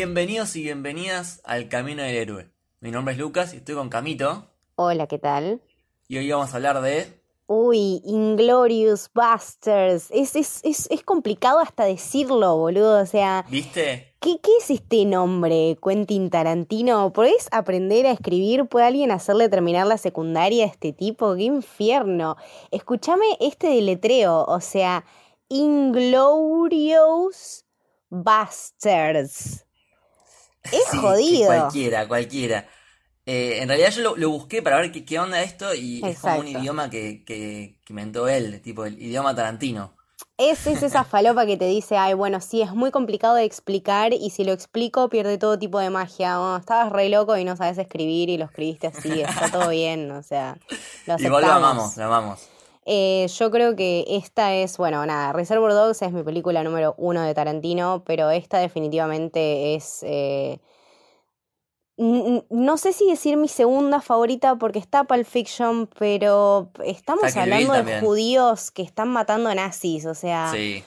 Bienvenidos y bienvenidas al Camino del Héroe. Mi nombre es Lucas y estoy con Camito. Hola, ¿qué tal? Y hoy vamos a hablar de. Uy, Inglorious Busters. Es, es, es, es complicado hasta decirlo, boludo. O sea, ¿Viste? ¿qué, ¿qué es este nombre, Quentin Tarantino? ¿Podés aprender a escribir? ¿Puede alguien hacerle terminar la secundaria a este tipo? ¡Qué infierno! Escúchame este deletreo, o sea, Inglorious Busters. Es Sí, jodido. Cualquiera, cualquiera. Eh, en realidad yo lo, lo busqué para ver qué, qué onda esto y es como un idioma que, que, que inventó él, tipo el idioma tarantino. Es, es esa falopa que te dice, ay, bueno, sí, es muy complicado de explicar y si lo explico pierde todo tipo de magia. Oh, estabas re loco y no sabes escribir y lo escribiste así, está todo bien, o sea, lo Igual lo amamos, lo amamos. Eh, yo creo que esta es, bueno, nada, Reservoir Dogs es mi película número uno de Tarantino, pero esta definitivamente es... eh, no sé si decir mi segunda favorita porque está Pulp Fiction, pero estamos hablando de judíos que están matando nazis, o sea, Sí.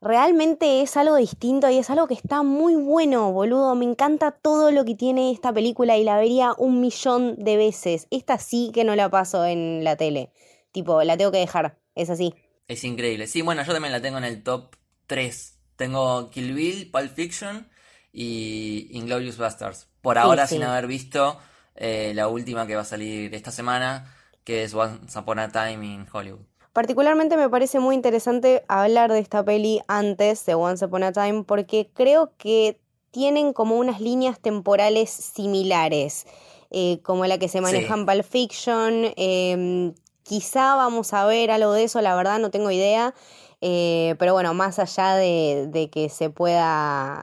realmente es algo distinto y es algo que está muy bueno, boludo. Me encanta todo lo que tiene esta película y la vería un millón de veces. Esta sí que no la paso en la tele. Tipo, la tengo que dejar, es así. Es increíble. Sí, bueno, yo también la tengo en el top 3. Tengo Kill Bill, Pulp Fiction y Inglorious Basterds. Por ahora sí. sin haber visto eh, la última que va a salir esta semana, que es Once Upon a Time in Hollywood. Particularmente me parece muy interesante hablar de esta peli antes de Once Upon a Time porque creo que tienen como unas líneas temporales similares, eh, como la que se maneja Sí. en Pulp Fiction. em, quizá vamos a ver algo de eso, la verdad no tengo idea. eh, pero bueno, más allá de, de que se pueda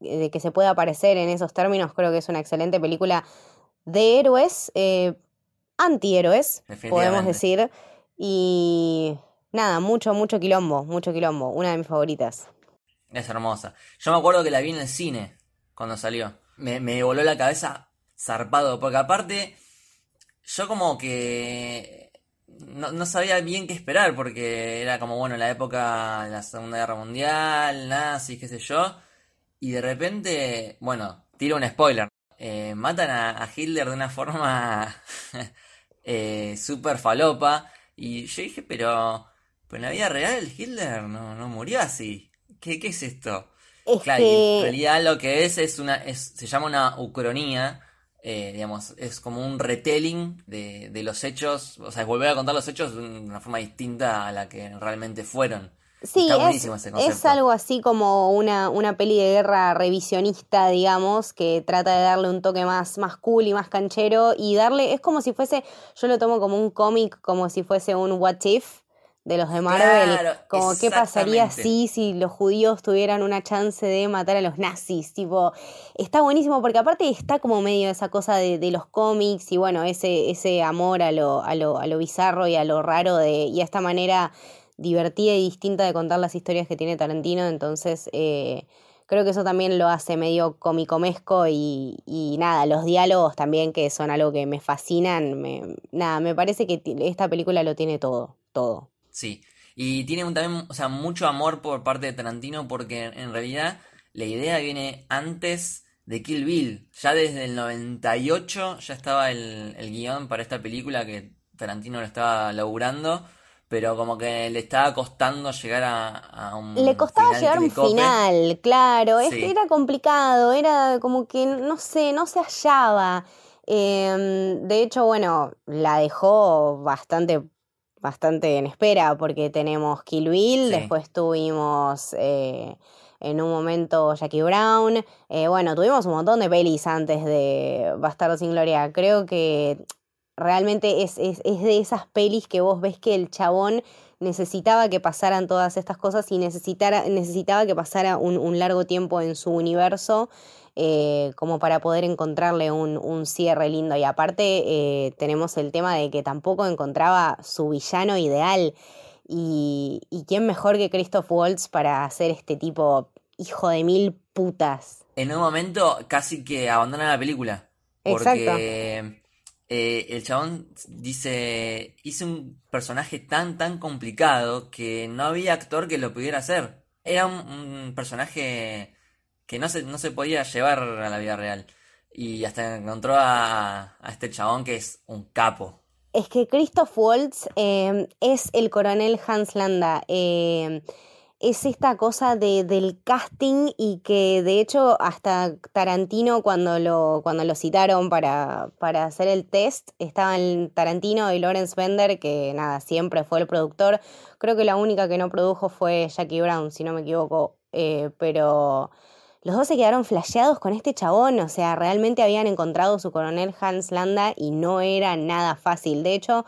de que se pueda aparecer en esos términos, creo que es una excelente película de héroes, eh, antihéroes, podemos decir. Y nada, mucho, mucho quilombo, mucho quilombo. Una de mis favoritas. Es hermosa. Yo me acuerdo que la vi en el cine cuando salió. Me, me voló la cabeza zarpado, porque aparte yo como que no, no sabía bien qué esperar, porque era como, bueno, la época de la Segunda Guerra Mundial, nazis, qué sé yo, y de repente, bueno, tiro un spoiler. Eh, matan a, a Hitler de una forma eh, súper falopa, y yo dije, pero, pero en la vida real Hitler no, no murió así. ¿Qué, qué es esto? Es Claro, en realidad lo que es es una, es, se llama una ucronía, eh, digamos, es como un retelling de, de los hechos, o sea, es volver a contar los hechos de una forma distinta a la que realmente fueron. sí, es, ese es algo así como una, una peli de guerra revisionista, digamos, que trata de darle un toque más, más cool y más canchero y darle, es como si fuese, yo lo tomo como un cómic, como si fuese un What If de los de Marvel, Claro, como qué pasaría si, si los judíos tuvieran una chance de matar a los nazis, tipo, está buenísimo porque aparte está como medio esa cosa de, de los cómics y bueno, ese, ese amor a lo, a, lo, a lo bizarro y a lo raro de, y a esta manera divertida y distinta de contar las historias que tiene Tarantino, entonces eh, creo que eso también lo hace medio comicomesco y, y nada, los diálogos también que son algo que me fascinan, me, nada, me parece que esta película lo tiene todo, todo. Sí, y tiene un- también, o sea, mucho amor por parte de Tarantino porque en, realidad la idea viene antes de Kill Bill. Ya desde el 98 ya estaba el, el guion para esta película que Tarantino lo estaba laburando, pero como que le estaba costando llegar a, a un Le costaba final llegar a un final, claro, Sí. era complicado, era como que, no sé, no se hallaba. Em, de hecho, bueno, la dejó bastante, bastante en espera porque tenemos Kill Bill, Sí. después tuvimos eh, en un momento Jackie Brown, eh, bueno, tuvimos un montón de pelis antes de Bastardos sin Gloria. Creo que realmente es, es, es de esas pelis que vos ves que el chabón necesitaba que pasaran todas estas cosas y necesitara, necesitaba que pasara un, un largo tiempo en su universo eh, como para poder encontrarle un, un cierre lindo. Y aparte eh, tenemos el tema de que tampoco encontraba su villano ideal. Y, y quién mejor que Christoph Waltz para hacer este tipo hijo de mil putas. En un momento casi que abandona la película. Porque eh, el chabón dice, hice un personaje tan, tan complicado que no había actor que lo pudiera hacer. Era un, un personaje que no se, no se podía llevar a la vida real. Y hasta encontró a, a este chabón que es un capo. Es que Christoph Waltz eh, es el coronel Hans Landa. Eh, es esta cosa de, del casting y que de hecho hasta Tarantino cuando lo, cuando lo citaron para, para hacer el test, estaban Tarantino y Lawrence Bender, que nada, siempre fue el productor. Creo que la única que no produjo fue Jackie Brown, si no me equivoco. Eh, pero los dos se quedaron flasheados con este chabón, o sea, realmente habían encontrado su coronel Hans Landa y no era nada fácil. De hecho,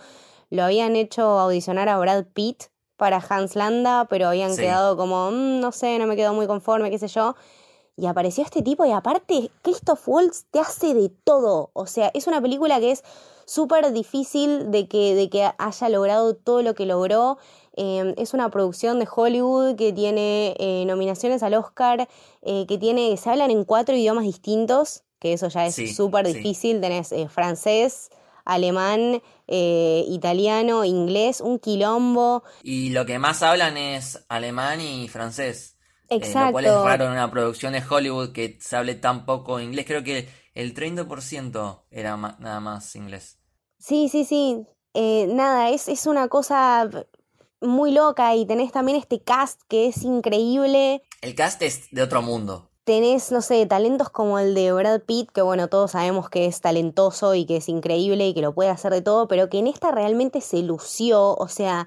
lo habían hecho audicionar a Brad Pitt para Hans Landa, pero habían quedado como, mm, no sé, no me quedo muy conforme, qué sé yo. Y apareció este tipo y aparte Christoph Waltz te hace de todo. O sea, es una película que es súper difícil de que, de que haya logrado todo lo que logró. Em, es una producción de Hollywood que tiene eh, nominaciones al Oscar, eh, que tiene, se hablan en cuatro idiomas distintos, que eso ya es súper difícil. Tenés eh, francés, alemán, italiano, inglés, un quilombo. Y lo que más hablan es alemán y francés. Exacto. Lo cual es raro en una producción de Hollywood que se hable tan poco inglés. Creo que el 30% era nada más inglés. Sí, sí, sí. Eh, nada, es, es una cosa muy loca y tenés también este cast que es increíble. El cast es de otro mundo tenés, no sé, talentos como el de Brad Pitt, que bueno, todos sabemos que es talentoso y que es increíble y que lo puede hacer de todo, pero que en esta realmente se lució, o sea,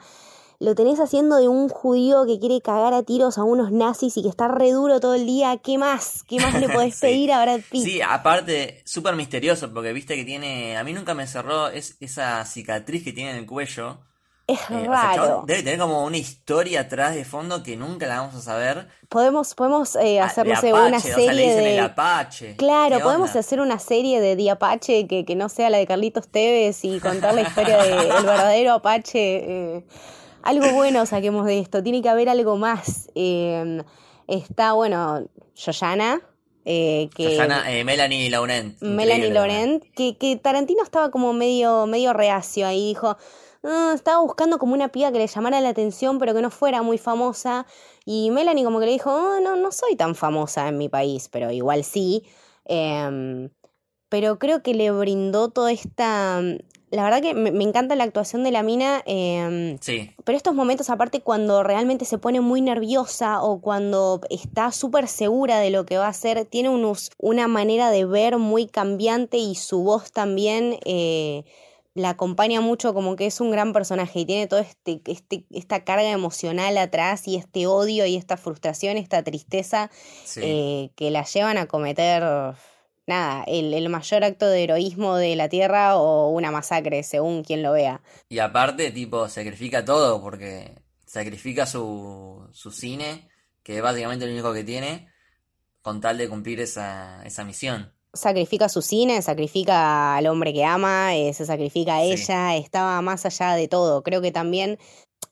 lo tenés haciendo de un judío que quiere cagar a tiros a unos nazis y que está re duro todo el día, ¿qué más? ¿Qué más le podés pedir a Brad Pitt? Sí, aparte, súper misterioso, porque viste que tiene, a mí nunca me cerró es, esa cicatriz que tiene en el cuello es eh, raro. debe tener como una historia atrás de fondo que nunca la vamos a saber. Podemos, podemos eh, ah, hacer, una serie de. Apache. Claro, podemos hacer una serie de The Apache que, que, no sea la de Carlitos Tevez y contar la historia del verdadero Apache. Eh, algo bueno saquemos de esto. Tiene que haber algo más. Em, está, bueno, Yoyana. Eh, que, Melanie Laurent. Melanie Laurent, que, que Tarantino estaba como medio, medio reacio ahí, dijo, Ah, estaba buscando como una piba que le llamara la atención, pero que no fuera muy famosa. Y Melanie como que le dijo, oh, no, no soy tan famosa en mi país, pero igual sí. Em, pero creo que le brindó toda esta... La verdad que me, encanta la actuación de la mina. Em, sí. Pero estos momentos, aparte, cuando realmente se pone muy nerviosa o cuando está súper segura de lo que va a hacer, tiene unos, una manera de ver muy cambiante y su voz también. Eh, la acompaña mucho como que es un gran personaje y tiene toda este, este, esta carga emocional atrás y este odio y esta frustración, esta tristeza eh, que la llevan a cometer, nada, el, el, mayor acto de heroísmo de la Tierra o una masacre, según quien lo vea. Y aparte, tipo, sacrifica todo porque sacrifica su, su cine, que es básicamente lo único que tiene, con tal de cumplir esa, esa misión sacrifica su cine, sacrifica al hombre que ama, eh, se sacrifica a ella, estaba más allá de todo. Creo que también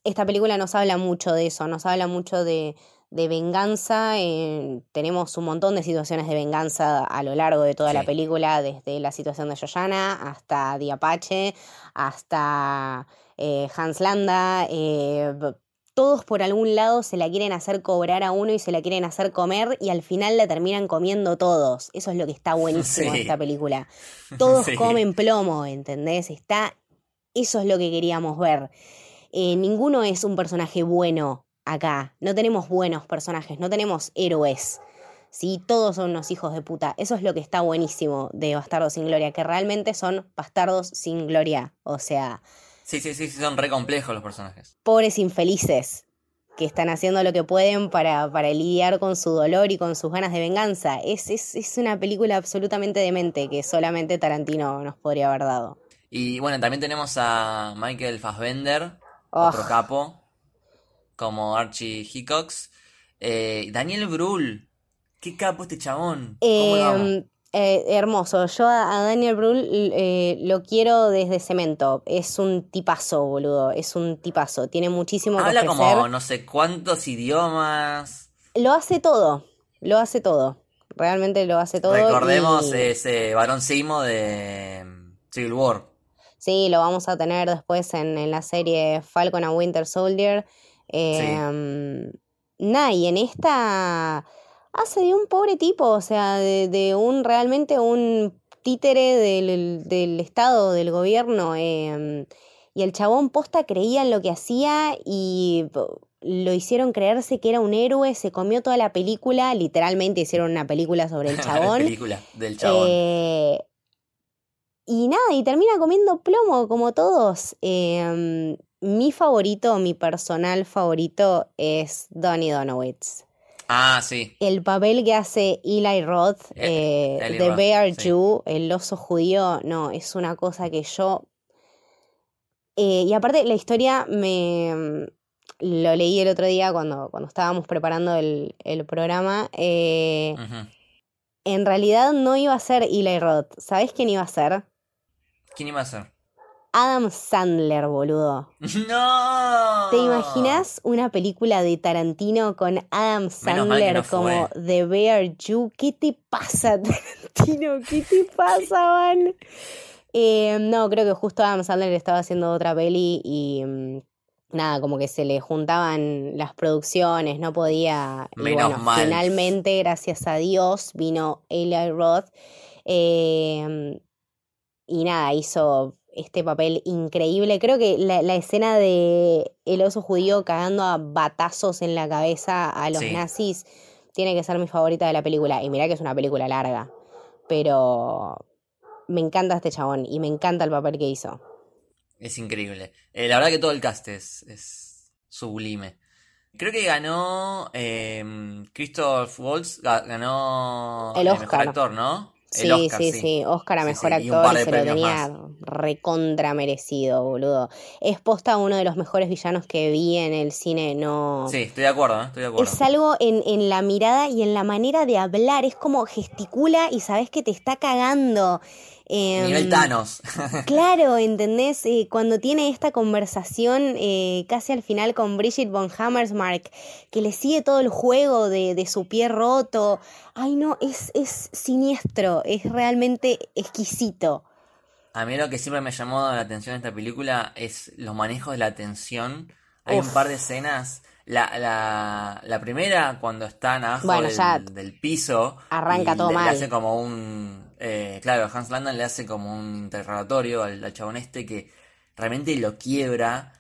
esta película nos habla mucho de eso, nos habla mucho de, de venganza. Eh, tenemos un montón de situaciones de venganza a lo largo de toda la película, desde la situación de Yoyana hasta Diapache, hasta eh, Hans Landa, todos por algún lado se la quieren hacer cobrar a uno y se la quieren hacer comer y al final la terminan comiendo todos. Eso es lo que está buenísimo de esta película. Todos comen plomo, ¿entendés? Está... Eso es lo que queríamos ver. Eh, ninguno es un personaje bueno acá. No tenemos buenos personajes, no tenemos héroes. ¿sí? Todos son unos hijos de puta. Eso es lo que está buenísimo de Bastardos sin Gloria, que realmente son bastardos sin gloria. O sea, Sí, sí, sí, son re complejos los personajes. Pobres infelices que están haciendo lo que pueden para, para lidiar con su dolor y con sus ganas de venganza. Es, es, una película absolutamente demente que solamente Tarantino nos podría haber dado. Y bueno, también tenemos a Michael Fassbender, otro capo, como Archie Hickox. Eh, Daniel Brühl, qué capo este chabón. Eh, eh, hermoso. Yo a, Daniel Brühl eh, lo quiero desde cemento. Es un tipazo, boludo. Es un tipazo. Tiene muchísimo Habla que como no sé cuántos idiomas. Lo hace todo. Lo hace todo. Realmente lo hace todo. Recordemos ese varón Simo de mm, Civil War. Sí, lo vamos a tener después en, la serie Falcon and Winter Soldier. Eh, Nah, y en esta hace de un pobre tipo, o sea, de, de un realmente un títere del, del Estado, del gobierno. em, y el chabón posta creía en lo que hacía y lo hicieron creerse que era un héroe, se comió toda la película, literalmente hicieron una película sobre el La chabón. película del chabón. Eh, y nada, y termina comiendo plomo como todos. Em, mi favorito, mi personal favorito es Donnie Donowitz. Ah, sí. El papel que hace Eli Roth Eh, eh, de Roth, Bear sí. Jew, el oso judío, no, es una cosa que yo... eh, y aparte la historia me... Lo leí el otro día cuando, cuando estábamos preparando el, el programa. eh, en realidad no iba a ser Eli Roth. ¿Sabés quién iba a ser? ¿Quién iba a ser? Adam Sandler, boludo. ¡No! ¿Te imaginas una película de Tarantino con Adam Sandler no como. The Bear Jew? ¿Qué te pasa, Tarantino? ¿Qué te pasa, man? Eh, no, creo que justo Adam Sandler estaba haciendo otra peli y mm, nada, como que se le juntaban las producciones, no podía. Y Menos bueno, mal. finalmente, gracias a Dios, vino Eli Roth. eh, y nada, hizo este papel increíble. Creo que la, la escena de el oso judío cagando a batazos en la cabeza a los Sí. nazis tiene que ser mi favorita de la película. Y mirá que es una película larga. Pero me encanta este chabón y me encanta el papel que hizo. Es increíble. Eh, la verdad que todo el cast es, es sublime. Creo que ganó eh, Christoph Waltz, ga- ganó El mejor Oscar. actor, ¿no? Sí, Oscar, sí, sí, Oscar a Sí, mejor sí, actor y, se lo tenía recontra merecido, boludo. Es posta uno de los mejores villanos que vi en el cine, no. Sí, estoy de acuerdo, ¿eh? estoy de acuerdo. Es algo en, en la mirada y en la manera de hablar. Es como gesticula y sabes que te está cagando. Em, Nivel Thanos. Claro, ¿entendés? Eh, cuando tiene esta conversación eh, casi al final con Bridget von Hammersmark, que le sigue todo el juego de, de su pie roto. Ay, no, es, es siniestro, es realmente exquisito. A mí lo que siempre me llamó la atención de esta película es los manejos de la tensión. Hay un par de escenas. La, la, la primera, cuando están abajo Bueno, del, del piso. arranca y todo le, le mal. hace como un. eh, claro, Hans Landon le hace como un interrogatorio al, al chabón este que realmente lo quiebra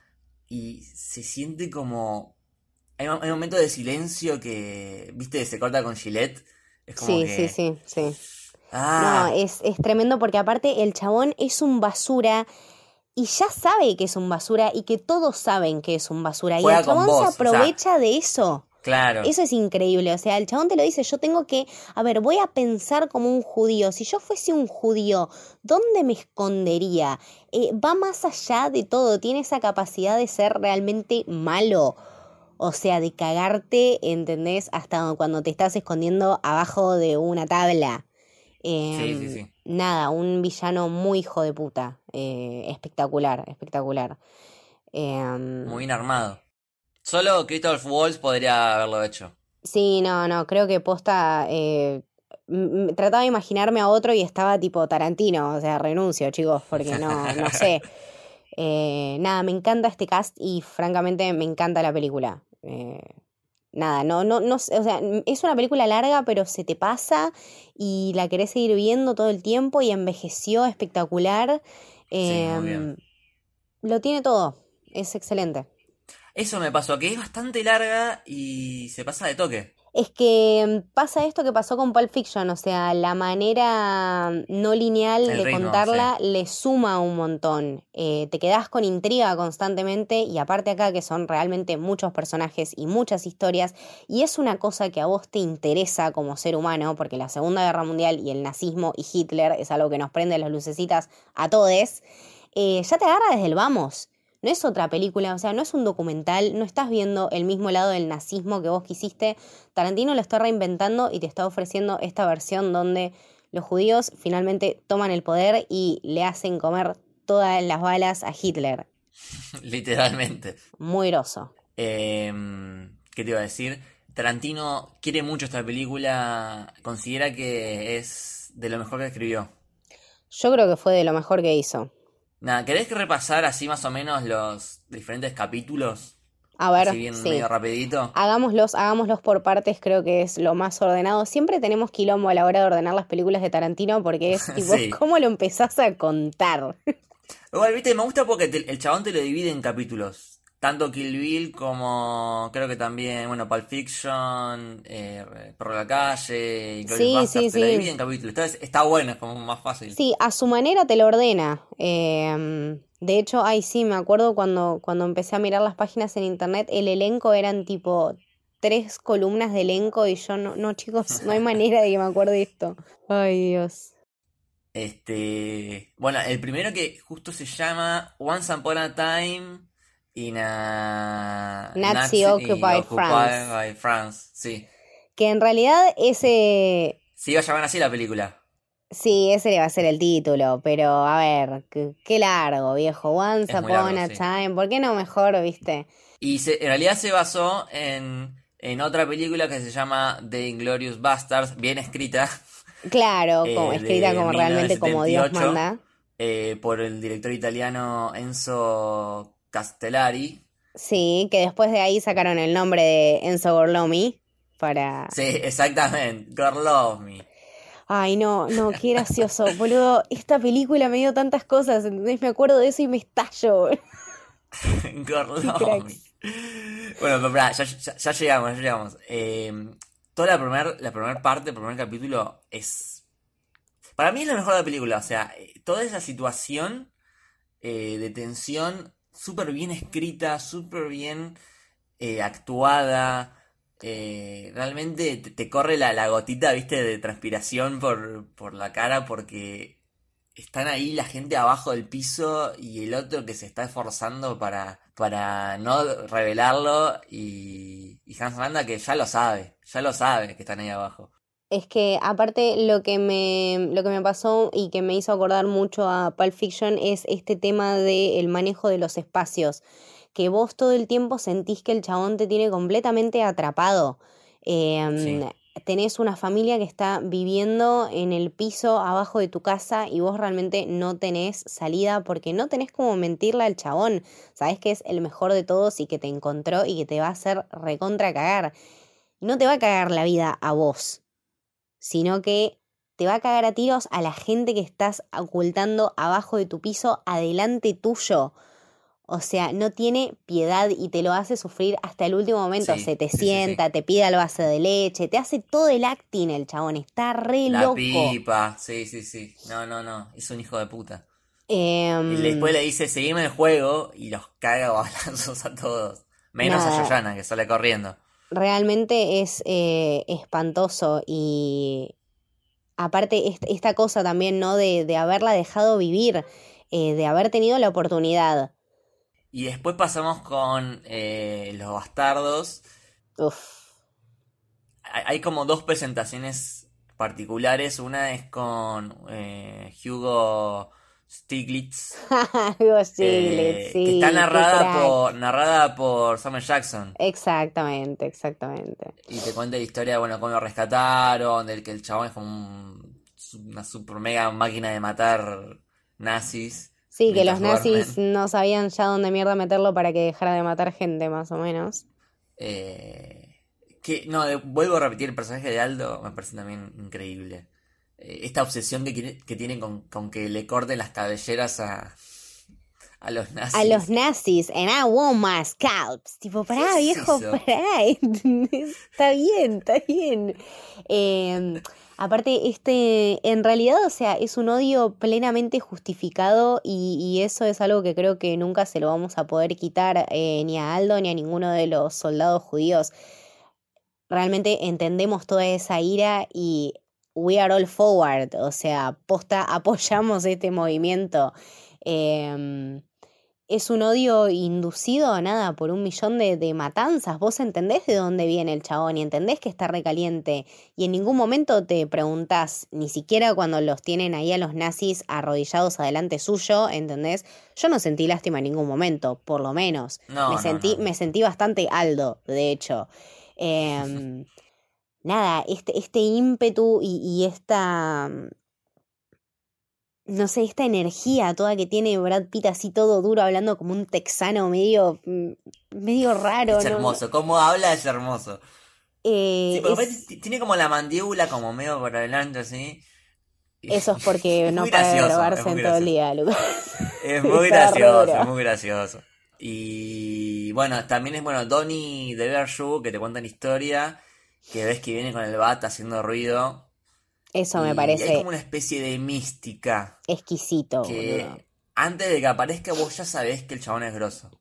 y se siente como. Hay, hay momentos de silencio que, viste, se corta con Gillette. Es como Sí, que. sí, sí, sí. Ah, No, es, es tremendo porque aparte el chabón es un basura y ya sabe que es un basura y que todos saben que es un basura. Y el chabón vos, se o sea. aprovecha de eso. claro. Eso es increíble, o sea, el chabón te lo dice, yo tengo que, a ver, voy a pensar como un judío, si yo fuese un judío, ¿dónde me escondería? Eh, va más allá de todo, tiene esa capacidad de ser realmente malo, o sea, de cagarte, ¿entendés? Hasta cuando te estás escondiendo abajo de una tabla. Sí, sí, Em, sí. Nada, un villano muy hijo de puta, eh, espectacular, espectacular. Em, Muy bien armado. Solo Christoph Waltz podría haberlo hecho. Sí, no, no, creo que posta. eh, trataba de imaginarme a otro y estaba tipo Tarantino, o sea, renuncio, chicos, porque no, no sé. Eh, nada, me encanta este cast y francamente me encanta la película. Eh, nada, no, no, no, o sea, es una película larga, pero se te pasa y la querés seguir viendo todo el tiempo y envejeció espectacular. Sí, muy bien. Em, lo tiene todo, es excelente. Eso me pasó, que es bastante larga y se pasa de toque. Es que mm, pasa esto que pasó con Pulp Fiction, o sea, la manera mm, no lineal El de ritmo, contarla le suma un montón. Eh, te quedás con intriga constantemente y aparte acá que son realmente muchos personajes y muchas historias y es una cosa que a vos te interesa como ser humano porque la Segunda Guerra Mundial y el nazismo y Hitler es algo que nos prende las lucecitas a todes, eh, ya te agarra desde el vamos. No es otra película, o sea, no es un documental, no estás viendo el mismo lado del nazismo que vos quisiste. Tarantino lo está reinventando y te está ofreciendo esta versión donde los judíos finalmente toman el poder y le hacen comer todas las balas a Hitler. Literalmente. Muy groso. Em, ¿qué te iba a decir? Tarantino quiere mucho esta película, considera que es de lo mejor que escribió. Yo creo que fue de lo mejor que hizo. Nada, ¿querés que repasar así más o menos los diferentes capítulos? A ver, Así bien sí. medio rapidito. Hagámoslos, hagámoslos por partes, creo que es lo más ordenado. Siempre tenemos quilombo a la hora de ordenar las películas de Tarantino porque es tipo, Sí. ¿cómo lo empezás a contar? Igual, viste, me gusta porque te- el chabón te lo divide en capítulos. Tanto Kill Bill como creo que también, bueno, Pulp Fiction, eh, de la Calle, y Sí, sí, te sí. divide en capítulos. Entonces está bueno, es como más fácil. Sí, a su manera te lo ordena. Eh, de hecho, ay, sí, me acuerdo cuando, cuando empecé a mirar las páginas en internet, el elenco eran tipo tres columnas de elenco y yo no, no, chicos, no hay manera de que me acuerde esto. Ay, Dios. Este, bueno, el primero que justo se llama Once Upon a Time in a Nazi Occupied France. by France. Sí. Que en realidad ese, Se iba a llamar así la película. sí, ese le va a ser el título, pero a ver, qué, largo, viejo. Once Es Upon largo, a sí. Time, ¿por qué no mejor, viste? Y se- en realidad se basó en, en otra película que se llama The Inglorious Bastards, bien escrita, Claro, Eh, como escrita como realmente como Dios 1978. manda. eh, por el director italiano Enzo Castellari. Sí, que después de ahí sacaron el nombre de Enzo Gorlomi para... Sí, exactamente, Me. Ay, no, no, qué gracioso, boludo. Esta película me dio tantas cosas, ¿entendés? Me acuerdo de eso y me estallo. Me. Bueno, pero pará, ya, ya- ya llegamos, ya llegamos. Eh, toda la primera la primer parte, el primer capítulo es... Para mí es lo mejor de la película, o sea, eh, toda esa situación eh, de tensión súper bien escrita, súper bien eh, actuada. eh, realmente te, corre la, la gotita, viste, de transpiración por, por la cara porque están ahí la gente abajo del piso y el otro que se está esforzando para, para no revelarlo y, y Hans Landa que ya lo sabe, ya lo sabe que están ahí abajo. Es que aparte lo que me, lo que me pasó y que me hizo acordar mucho a Pulp Fiction es este tema del manejo de los espacios, que vos todo el tiempo sentís que el chabón te tiene completamente atrapado. Em, Sí. Tenés una familia que está viviendo en el piso abajo de tu casa y vos realmente no tenés salida porque no tenés como mentirle al chabón. Sabés que es el mejor de todos y que te encontró y que te va a hacer recontra cagar. No te va a cagar la vida a vos sino que te va a cagar a tiros a la gente que estás ocultando abajo de tu piso, adelante tuyo. O sea, no tiene piedad y te lo hace sufrir hasta el último momento. Sí, Se te sí, sí, sí. sienta, te pide el vaso de leche, te hace todo el acting el chabón. Está re La loco. pipa, sí, sí, sí. No, no, no, es un hijo de puta. Em, Y después le dice, seguime el juego y los caga a balazos a todos. Menos Nada. a Yoyana, que sale corriendo. Realmente es eh, espantoso y aparte est- esta cosa también, ¿no? De, de haberla dejado vivir, eh, de haber tenido la oportunidad. Y después pasamos con eh, Los Bastardos. Uf. Hay, como dos presentaciones particulares. Una es con Hugo Stiglitz. Algo así, eh, sí, que está narrada por, narrada por Samuel Jackson. Exactamente, exactamente. Y te cuenta la historia, bueno, cómo lo rescataron, del que el chabón es como un- una super mega máquina de matar nazis. Sí, que los nazis duermen. no sabían ya dónde mierda meterlo para que dejara de matar gente, más o menos. Eh, que, no, de- vuelvo a repetir, el personaje de Aldo me parece también increíble. Eh, esta obsesión que, que tiene con, con que le corten las cabelleras a, a los nazis. A los nazis, and I want my scalps. Tipo, pará, ¿Qué es viejo, pará. Está bien, está bien. Eh, aparte, este, en realidad, o sea, es un odio plenamente justificado y, y eso es algo que creo que nunca se lo vamos a poder quitar eh, ni a Aldo ni a ninguno de los soldados judíos. Realmente entendemos toda esa ira y we are all forward, o sea, posta, apoyamos este movimiento. Em, es un odio inducido, nada, por un millón de, de matanzas. Vos entendés de dónde viene el chabón y entendés que está recaliente. Y en ningún momento te preguntás, ni siquiera cuando los tienen ahí a los nazis arrodillados adelante suyo, ¿entendés? Yo no sentí lástima en ningún momento, por lo menos. No, me, no, sentí, no. me sentí bastante aldo, de hecho. Em, nada, este, este ímpetu y, y esta... no sé, esta energía toda que tiene Brad Pitt así todo duro, hablando como un texano medio, mm, medio raro. Es ¿no? hermoso, cómo habla es hermoso. Eh, Sí, es- tiene como la mandíbula como medio por adelante así. Eso es porque es no muy para de gracioso, grabarse en todo el día, Lucas. Es muy gracioso, es muy gracioso. Y bueno, también es bueno Donnie de Bearshoe que te cuenta la historia, que ves que viene con el bat haciendo ruido. Eso me parece como una especie de mística exquisito, que boludo. antes de que aparezca vos ya sabés que el chabón es grosso.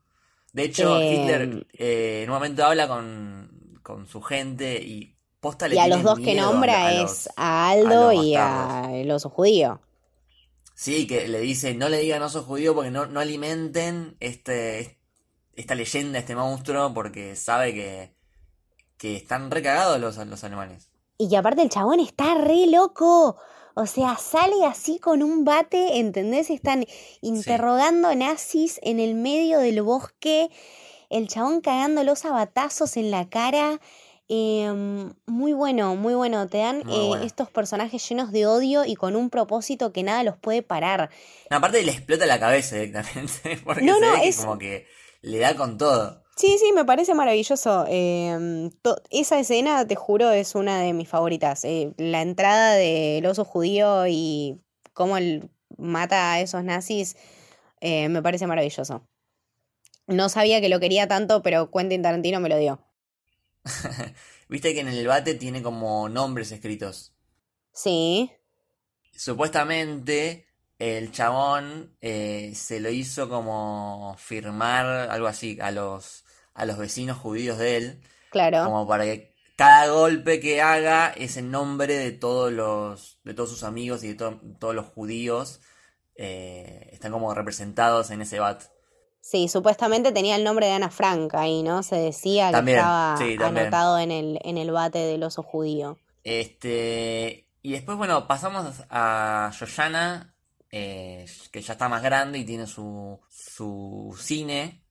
De hecho, Eh, Hitler eh, en un momento habla con, con su gente y posta le Y a los dos que a- nombra es a Aldo a y a bastardos. el oso judío. Sí, que le dice, no le digan no sos judío porque no, no alimenten este, esta leyenda, este monstruo, porque sabe que, que están recagados los, los alemanes. Y que aparte el chabón está re loco. O sea, sale así con un bate, ¿entendés? Están interrogando nazis en el medio del bosque. El chabón cagándolos a batazos en la cara. Em, muy bueno, muy bueno. Te dan eh, bueno. estos personajes llenos de odio y con un propósito que nada los puede parar. No, aparte le explota la cabeza directamente, porque No, se no, ve que es- como que le da con todo. Sí, sí, me parece maravilloso. Em, esa escena, te juro, es una de mis favoritas. Eh, la entrada del oso judío y cómo él mata a esos nazis, eh, me parece maravilloso. No sabía que lo quería tanto, pero Quentin Tarantino me lo dio. Viste que en el bate tiene como nombres escritos. Sí, Supuestamente el chabón eh, se lo hizo como firmar algo así a los, a los vecinos judíos de él, claro. como para que cada golpe que haga es en nombre de todos los, de todos sus amigos y de to- todos los judíos, eh, están como representados en ese bat. Sí, supuestamente tenía el nombre de Ana Frank ahí, ¿no? Se decía que También, estaba sí, anotado en el, en el bate del oso judío. Este, y después, bueno, pasamos a Yoyana, eh, que ya está más grande y tiene su, su cine.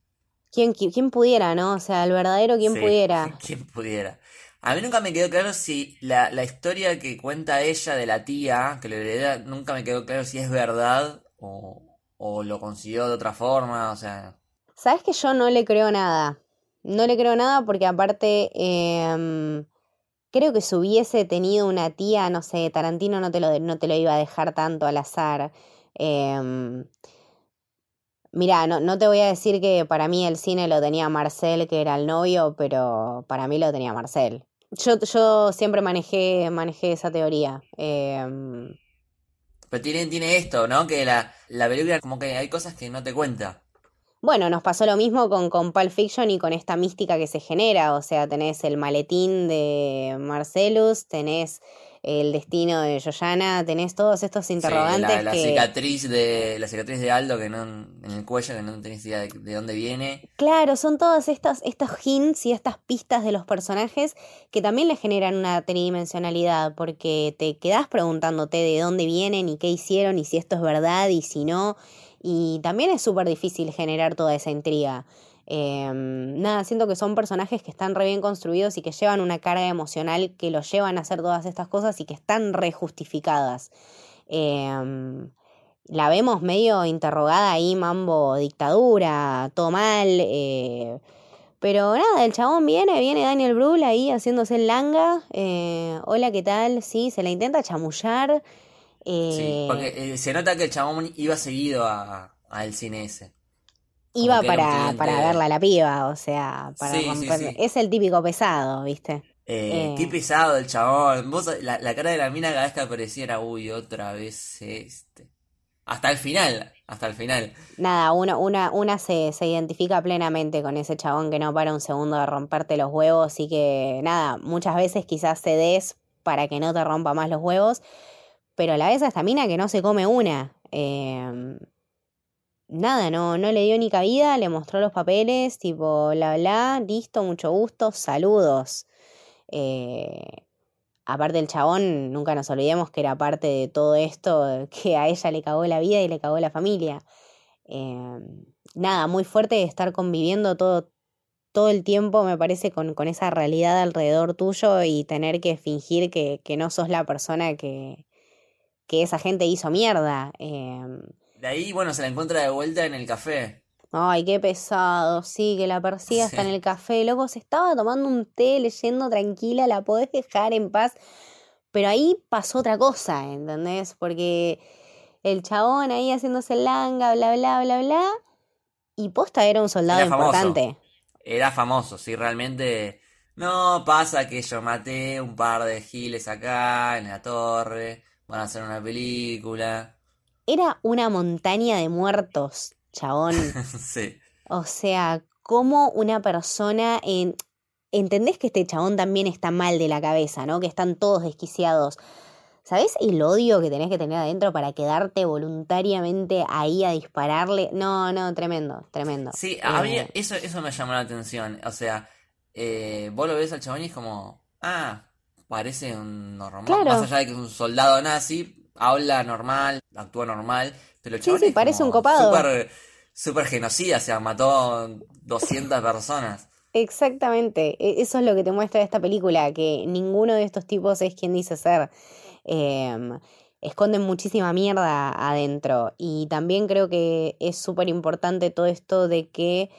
¿Quién, qui- quién pudiera, no? O sea, el verdadero quién Sí, pudiera. quien pudiera. A mí nunca me quedó claro si la, la historia que cuenta ella de la tía, que le hereda, nunca me quedó claro si es verdad o, o lo consiguió de otra forma, o sea, Sabes que yo no le creo nada. No le creo nada porque aparte em, creo que si hubiese tenido una tía, no sé, Tarantino no te lo, no te lo iba a dejar tanto al azar. Em, Mirá, no, no te voy a decir que para mí el cine lo tenía Marcel, que era el novio, pero para mí lo tenía Marcel. Yo, yo siempre manejé, manejé esa teoría. Em, pero tiene, tiene esto, ¿no? Que la, la película como que hay cosas que no te cuenta. Bueno, nos pasó lo mismo con, con Pulp Fiction y con esta mística que se genera. O sea, tenés el maletín de Marcellus, tenés el destino de Joyanna, tenés todos estos Sí, interrogantes la, la que. cicatriz de la cicatriz de Aldo que no en el cuello que no tenés idea de, de dónde viene. Claro, son todos estos, estos hints y estas pistas de los personajes que también le generan una tridimensionalidad, porque te quedás preguntándote de dónde vienen y qué hicieron y si esto es verdad y si no. Y también es súper difícil generar toda esa intriga. Em, nada, siento que son personajes que están re bien construidos y que llevan una carga emocional que los llevan a hacer todas estas cosas y que están re justificadas. Em, la vemos medio interrogada ahí, mambo, dictadura, todo mal. eh, pero nada, el chabón viene, viene Daniel Brühl ahí haciéndose el langa. eh, Hola, ¿qué tal? Sí, se la intenta chamullar. Sí, eh, porque eh, se nota que el chabón iba seguido a, al cine ese. Iba para, para verla a la piba, o sea, para Sí, romper. sí. Es el típico pesado, ¿viste? Eh, Eh. Qué pesado el chabón. Vos, la, la cara de la mina cada vez que aparecía era, uy, otra vez este. Hasta el final, hasta el final. Nada, una, una, una se, se identifica plenamente con ese chabón que no para un segundo de romperte los huevos y que, nada, muchas veces quizás cedes para que no te rompa más los huevos, pero a la vez a esta mina que no se come una. eh, nada, no, no le dio ni cabida, le mostró los papeles, tipo, bla, bla, listo, mucho gusto, saludos. Eh, aparte el chabón, nunca nos olvidemos que era parte de todo esto, que a ella le cagó la vida y le cagó la familia. Eh, nada, muy fuerte estar conviviendo todo, todo el tiempo, me parece, con, con esa realidad alrededor tuyo y tener que fingir que, que no sos la persona que, que esa gente hizo mierda. em, De ahí, bueno, se la encuentra de vuelta en el café. Ay, qué pesado, sí, que la persiga hasta en el café. Loco, se estaba tomando un té, leyendo tranquila, la podés dejar en paz. Pero ahí pasó otra cosa, ¿entendés? Porque el chabón ahí haciéndose langa, bla, bla, bla, bla. Y posta era un soldado Era famoso. importante. Era famoso, sí, realmente. No pasa que yo maté un par de giles acá en la torre. Van a hacer una película. Era una montaña de muertos, chabón. Sí. O sea, como una persona en... ¿Entendés que este chabón también está mal de la cabeza, ¿no? Que están todos desquiciados. ¿Sabés el odio que tenés que tener adentro para quedarte voluntariamente ahí a dispararle? No, no, tremendo, tremendo. Sí, Eh, había, eso, eso me llamó la atención. O sea, eh, vos lo ves al chabón y es como, ah, parece un normal. Claro. Más allá de que es un soldado nazi, habla normal, actúa normal, pero el Sí, parece un copado. Súper, súper genocida, o sea, mató 200 personas. Exactamente, e- eso es lo que te muestra esta película, que ninguno de estos tipos es quien dice ser. Em, esconden muchísima mierda adentro y también creo que es súper importante todo esto de que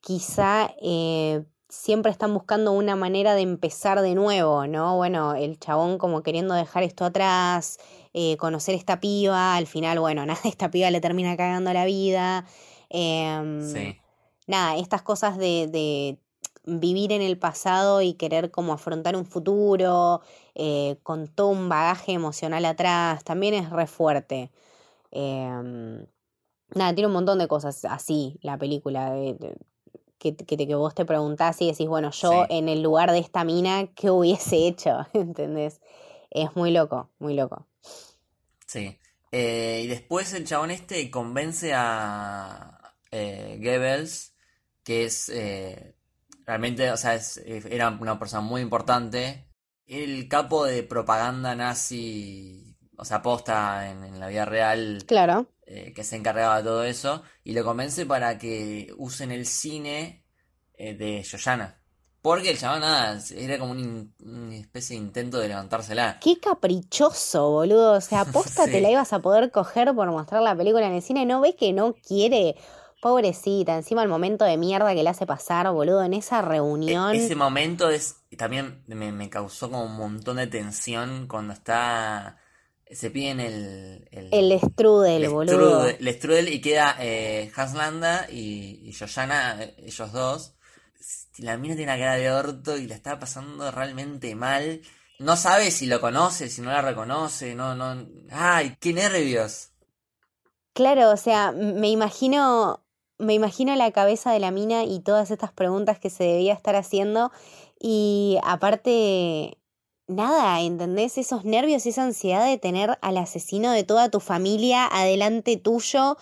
quizá eh, siempre están buscando una manera de empezar de nuevo, ¿no? Bueno, el chabón como queriendo dejar esto atrás, eh, conocer esta piba, al final, bueno, nada, esta piba le termina cagando la vida. em, Sí. nada, estas cosas de, de vivir en el pasado y querer como afrontar un futuro eh, con todo un bagaje emocional atrás, también es re fuerte. Em, nada, tiene un montón de cosas así la película, de- de- que, que, que vos te preguntás y decís, bueno, yo Sí. en el lugar de esta mina, ¿qué hubiese hecho? ¿Entendés? Es muy loco, muy loco. Sí. Eh, y después el chabón este convence a eh, Goebbels, que es eh, realmente, o sea, es- era una persona muy importante. El capo de propaganda nazi, o sea, posta en, en la vida real, Claro. eh, que se encargaba de todo eso, y lo convence para que usen el cine eh, de Yoyana. Porque el chabón, nada, era como un una especie de intento de levantársela. Qué caprichoso, boludo. O sea, aposta te la ibas a poder coger por mostrar la película en el cine. ¿No ves que no quiere? Pobrecita, encima el momento de mierda que le hace pasar, boludo, en esa E- reunión. Ese momento es también me, me causó como un montón de tensión cuando está se piden el el, El strudel, el boludo. strudel, el strudel y queda eh, Hans Landa y, y Yoyana, eh, ellos dos. La mina tiene una cara de orto y la está pasando realmente mal. No sabe si lo conoce, si no la reconoce, no, no. ¡Ay, qué nervios! Claro, o sea, me imagino, me imagino la cabeza de la mina y todas estas preguntas que se debía estar haciendo. Y aparte, nada, ¿entendés? Esos nervios y esa ansiedad de tener al asesino de toda tu familia adelante tuyo.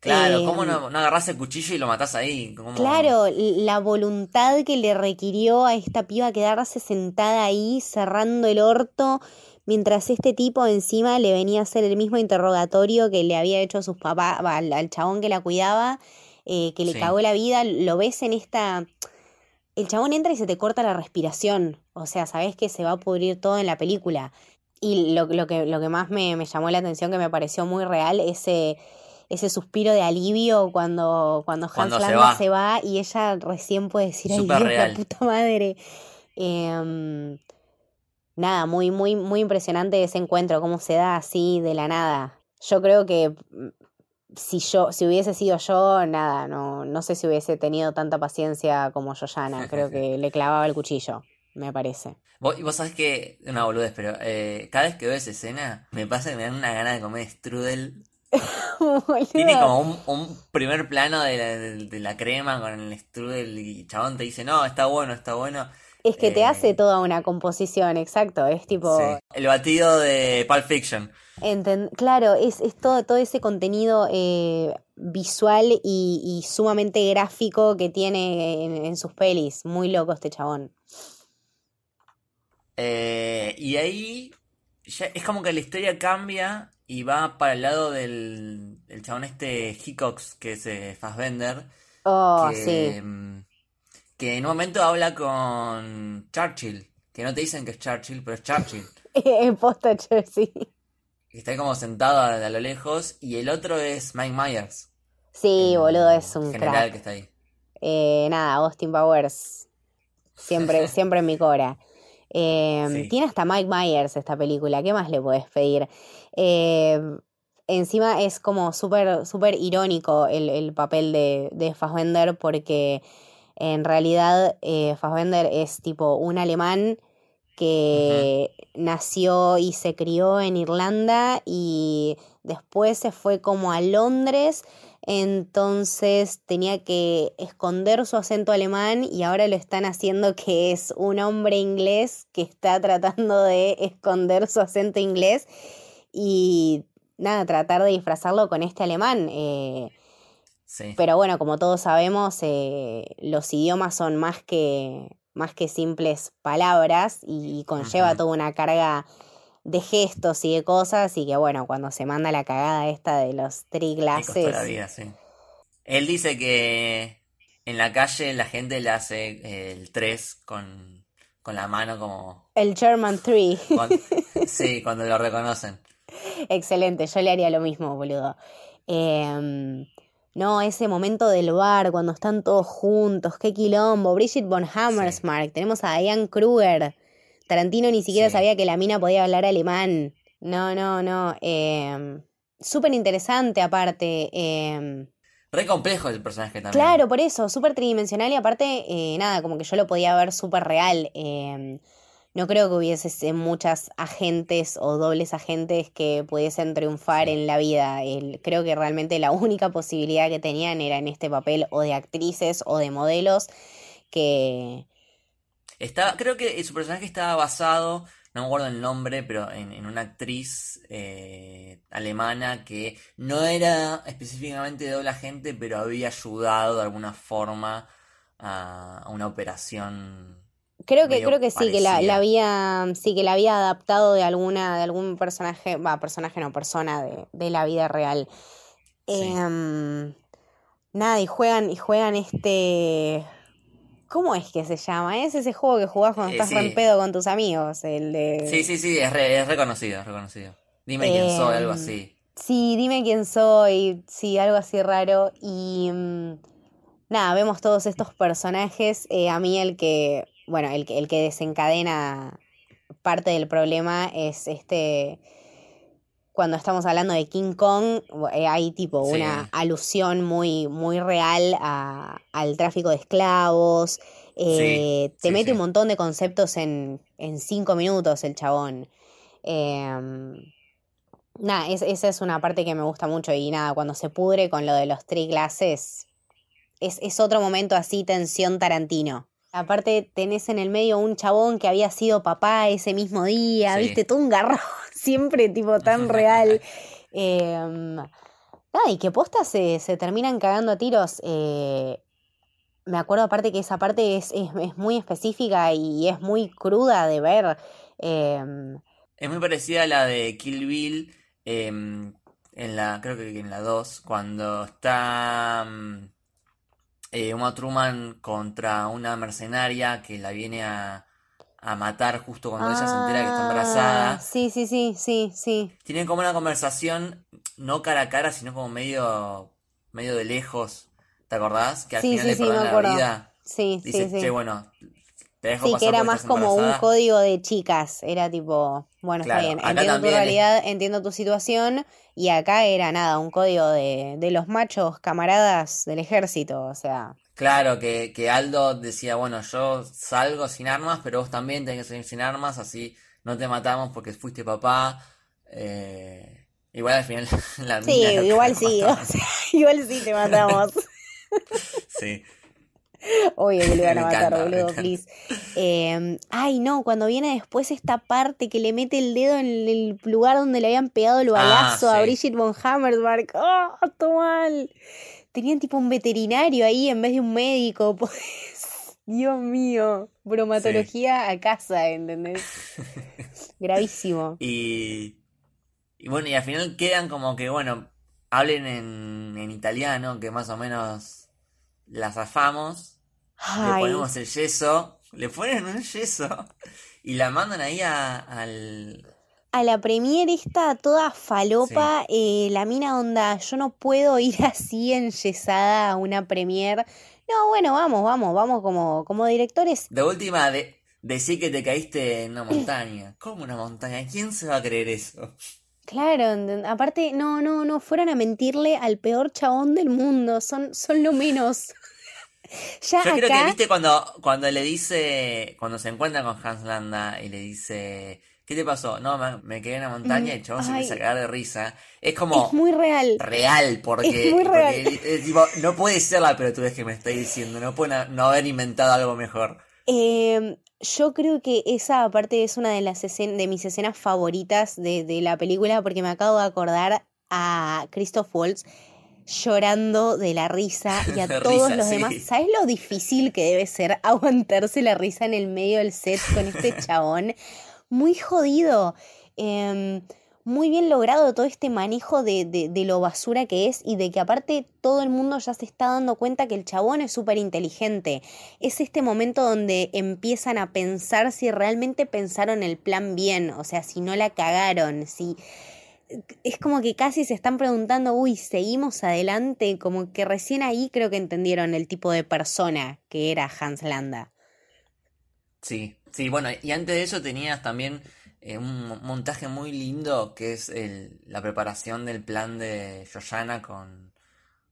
Claro, Eh, ¿cómo no, no agarrás el cuchillo y lo matás ahí? ¿Cómo- Claro, la voluntad que le requirió a esta piba quedarse sentada ahí cerrando el orto mientras este tipo encima le venía a hacer el mismo interrogatorio que le había hecho a sus papás, al, al chabón que la cuidaba, eh, que le Sí. cagó la vida, lo ves en esta... El chabón entra y se te corta la respiración, o sea, sabes que se va a pudrir todo en la película. Y lo, lo que, lo que más me, me llamó la atención, que me pareció muy real, ese, ese suspiro de alivio cuando, cuando Hans Cuando se va. se va y ella recién puede decir, ay Dios, la puta madre. Em, nada, muy, muy, muy impresionante ese encuentro, cómo se da así de la nada. Yo creo que si yo, si hubiese sido yo, nada, no, no sé si hubiese tenido tanta paciencia como Yoyana. Creo que le clavaba el cuchillo, me parece. Vos, y vos sabés que, una boludez, pero eh, cada vez que veo esa escena, me pasa que me dan una gana de comer strudel. Tiene como un, un primer plano de la, de, de la crema con el strudel y chabón te dice, no, está bueno, está bueno. Es que te Eh, hace toda una composición, exacto. Es tipo, Sí. El batido de Pulp Fiction. claro, es, es todo, todo ese contenido eh, visual y, y sumamente gráfico que tiene en, en sus pelis. Muy loco este chabón. Eh, y ahí ya es como que la historia cambia y va para el lado del, del chabón este Hickox, que es eh, Fassbender, Oh, que, sí. Que en un momento habla con Churchill, que no te dicen que es Churchill, pero es Churchill. En posta Jersey. está ahí como sentado a, a lo lejos. Y el otro es Mike Myers. Sí, el boludo, es un general crack. que está ahí. Eh, nada, Austin Powers. Siempre, siempre en mi cora. Eh, Sí. Tiene hasta Mike Myers esta película. ¿Qué más le podés pedir? Eh, encima es como súper súper irónico el, el papel de, de Fassbender porque en realidad eh, Fassbender es tipo un alemán que nació y se crió en Irlanda y después se fue como a Londres, entonces tenía que esconder su acento alemán y ahora lo están haciendo que es un hombre inglés que está tratando de esconder su acento inglés y nada, tratar de disfrazarlo con este alemán. eh, Sí. pero bueno, como todos sabemos, eh, los idiomas son más que, más que simples palabras y, conlleva toda una carga de gestos y de cosas y que bueno, cuando se manda la cagada esta de los la triglases, vida, sí. Él dice que en la calle la gente le hace eh, el 3 con, con la mano como... el German Tree, cuan- sí, cuando lo reconocen. excelente, yo le haría lo mismo, boludo. Em, no, ese momento del bar, cuando están todos juntos, qué quilombo, Bridget von Hammersmark, tenemos a Diane Kruger, Tarantino ni siquiera Sí. sabía que la mina podía hablar alemán. No, no, no. Eh, súper interesante aparte. eh, Re complejo el personaje también. claro, por eso, súper tridimensional y aparte, eh, nada, como que yo lo podía ver súper real. eh, no creo que hubiese muchas agentes o dobles agentes que pudiesen triunfar en la vida. El- creo que realmente la única posibilidad que tenían era en este papel o de actrices o de modelos que... Estaba, creo que su personaje estaba basado, no me acuerdo el nombre, pero en, en una actriz eh, alemana que no era específicamente doble agente, pero había ayudado de alguna forma a, a una operación. Creo que, creo que sí, que la, la había, sí, que la había adaptado de alguna, de algún personaje, va, personaje no, persona de, de la vida real. Sí. Em, nada, y juegan, y juegan este. ¿Cómo es que se llama? Es ese juego que jugás cuando Eh, estás sí. en pedo con tus amigos, el de. Sí, sí, sí, es, re- es reconocido, es reconocido. Dime quién soy, algo Em, así. Sí, dime quién soy, sí, algo así raro. Y mm, nada, vemos todos estos personajes. eh, a mí el que, bueno, el que, el que desencadena parte del problema es este, cuando estamos hablando de King Kong, eh, hay tipo Sí. una alusión muy, muy real a- al tráfico de esclavos. eh, te sí, mete un montón de conceptos en, en cinco minutos el chabón. Em, Nada, es- esa es una parte que me gusta mucho y nada, cuando se pudre con lo de los three glasses, es, es otro momento así, tensión Tarantino. Aparte tenés en el medio un chabón que había sido papá ese mismo día, Sí. viste, todo un garrón, siempre tipo tan real. Em, nada, y que posta se, se terminan cagando a tiros. eh, me acuerdo aparte que esa parte es, es, es muy específica y es muy cruda de ver. em, Es muy parecida a la de Kill Bill em, en la, creo que en la 2, cuando está eh, Uma Truman contra una mercenaria que la viene a, a matar justo cuando ella se entera que está Ah, embarazada. Sí, sí, sí, sí, sí. Tienen como una conversación, no cara a cara, sino como medio, medio de lejos. ¿Te acordás? Que al Sí, final sí, le sí, la acuerdo. vida. Sí, Dice, sí, sí. che, bueno, Sí, que era más como un embarazada". código de chicas. Era tipo, bueno, está bien, entiendo tu también realidad, entiendo tu situación. Y acá era nada, un código de, de los machos camaradas del ejército. O sea, Claro, que, que Aldo decía, bueno, yo salgo sin armas, pero vos también tenés que salir sin armas, así no te matamos porque fuiste papá. Eh, igual al final la sí, igual sí, o matando. sea, igual sí te matamos. Sí, Obvio que le iban a matar, encanta, boludo, please. Eh, ay, no, cuando viene después esta parte que le mete el dedo en el lugar donde le habían pegado el Ah, balazo a. Bridget von Hammersmark. ¡Oh, todo mal! Tenían tipo un veterinario ahí en vez de un médico. Pues, Dios mío, bromatología a casa, ¿entendés? Gravísimo. Y, y bueno, y al final quedan como que, bueno, hablen en, en italiano, que más o menos la zafamos. Le ponemos el yeso, le ponen un yeso y la mandan ahí a- al, a la premier esta toda falopa, eh, la mina onda, yo no puedo ir así enyesada a una premier. No, bueno, vamos, vamos, vamos como, como directores. De última, de, decir que te caíste en una montaña. ¿Cómo una montaña? ¿Quién se va a creer eso? Claro, aparte, no, no, no, fueron a mentirle al peor chabón del mundo, son, son lo menos. ya Yo creo que viste cuando, cuando le dice, cuando se encuentra con Hans Landa y le dice, ¿qué te pasó? No, me, quedé en la montaña y el chabón se empieza a cagar de risa. Es como... Es muy real. Real, porque, muy real. no puede ser la ves que me estoy diciendo, no puede no haber inventado algo mejor. Eh, yo creo que esa parte es una de las de mis escenas favoritas de, de, la película porque me acabo de acordar a Christoph Waltz llorando de la risa y a todos los demás. ¿Sabes lo difícil que debe ser aguantarse la risa en el medio del set con este chabón? Muy jodido. Eh, muy bien logrado todo este manejo de, de, lo basura que es y de que aparte todo el mundo ya se está dando cuenta que el chabón es súper inteligente. Es este momento donde empiezan a pensar si realmente pensaron el plan bien, o sea, si no la cagaron, si... Es como que casi se están preguntando, uy, seguimos adelante, como que recién ahí creo que entendieron el tipo de persona que era Hans Landa. Sí, sí, bueno, y antes de eso tenías también eh, un montaje muy lindo que es el, la preparación del plan de Yoyana con,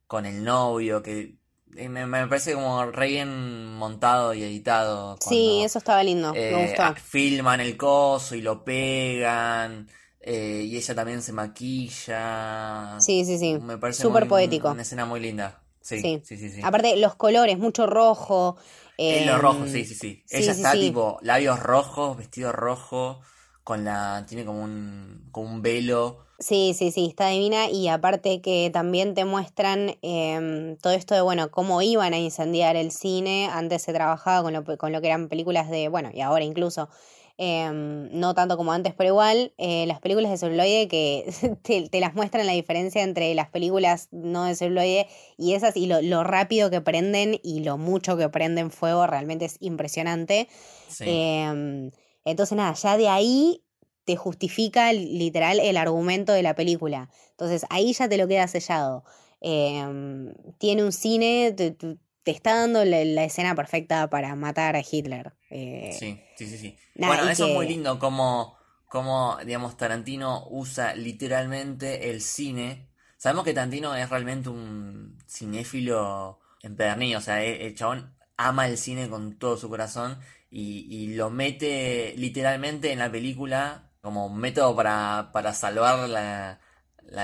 con el novio, que eh, me, parece como re bien montado y editado. sí, eso estaba lindo, me eh, gustó. Filman el coso y lo pegan. y ella también se maquilla. Sí, sí, sí. Me parece súper poético. Una escena muy linda. Sí, sí, sí. sí, Aparte, los colores, mucho rojo. Eh, lo rojo, sí, sí, sí. Ella está tipo labios rojos, vestido rojo con la. tiene como un. como un velo. Sí, sí, sí, está divina. Y aparte que también te muestran em, todo esto de, bueno, cómo iban a incendiar el cine. Antes se trabajaba con lo, con lo que eran películas de, bueno, y ahora incluso. Em, no tanto como antes, pero igual, eh, las películas de celuloide que te, te, las muestran la diferencia entre las películas no de celuloide y esas y lo, lo, rápido que prenden y lo mucho que prenden fuego realmente es impresionante. Sí. Em, entonces, nada, ya de ahí te justifica literal el argumento de la película. Entonces, ahí ya te lo queda sellado. Em, tiene un cine, te, está dando la, escena perfecta para matar a Hitler. Eh, sí, sí, sí. sí. bueno, eso es muy lindo, como, como, digamos, Tarantino usa literalmente el cine. Sabemos que Tarantino es realmente un cinéfilo empedernido, o sea, el chabón ama el cine con todo su corazón y, lo mete literalmente en la película como método para, para salvar la,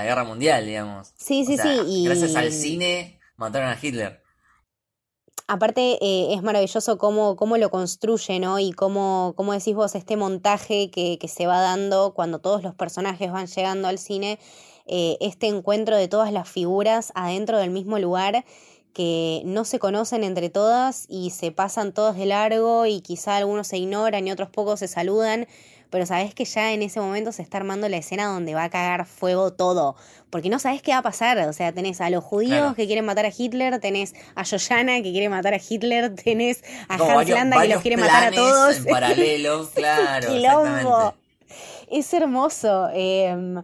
guerra mundial, digamos. Sí, sí, sí. Y... Gracias al cine mataron a Hitler. Aparte eh, es maravilloso cómo, cómo, lo construye, ¿no? Y cómo, cómo decís vos, este montaje que, que, se va dando cuando todos los personajes van llegando al cine, eh, este encuentro de todas las figuras adentro del mismo lugar que no se conocen entre todas y se pasan todos de largo y quizá algunos se ignoran y otros pocos se saludan, pero sabes que ya en ese momento se está armando la escena donde va a cagar fuego todo, porque no sabes qué va a pasar, o sea, tenés a los judíos que quieren matar a Hitler, tenés a Joyana que quiere matar a Hitler, tenés a Hans Landa que los quiere matar a todos. En paralelo, claro. Es hermoso. Em,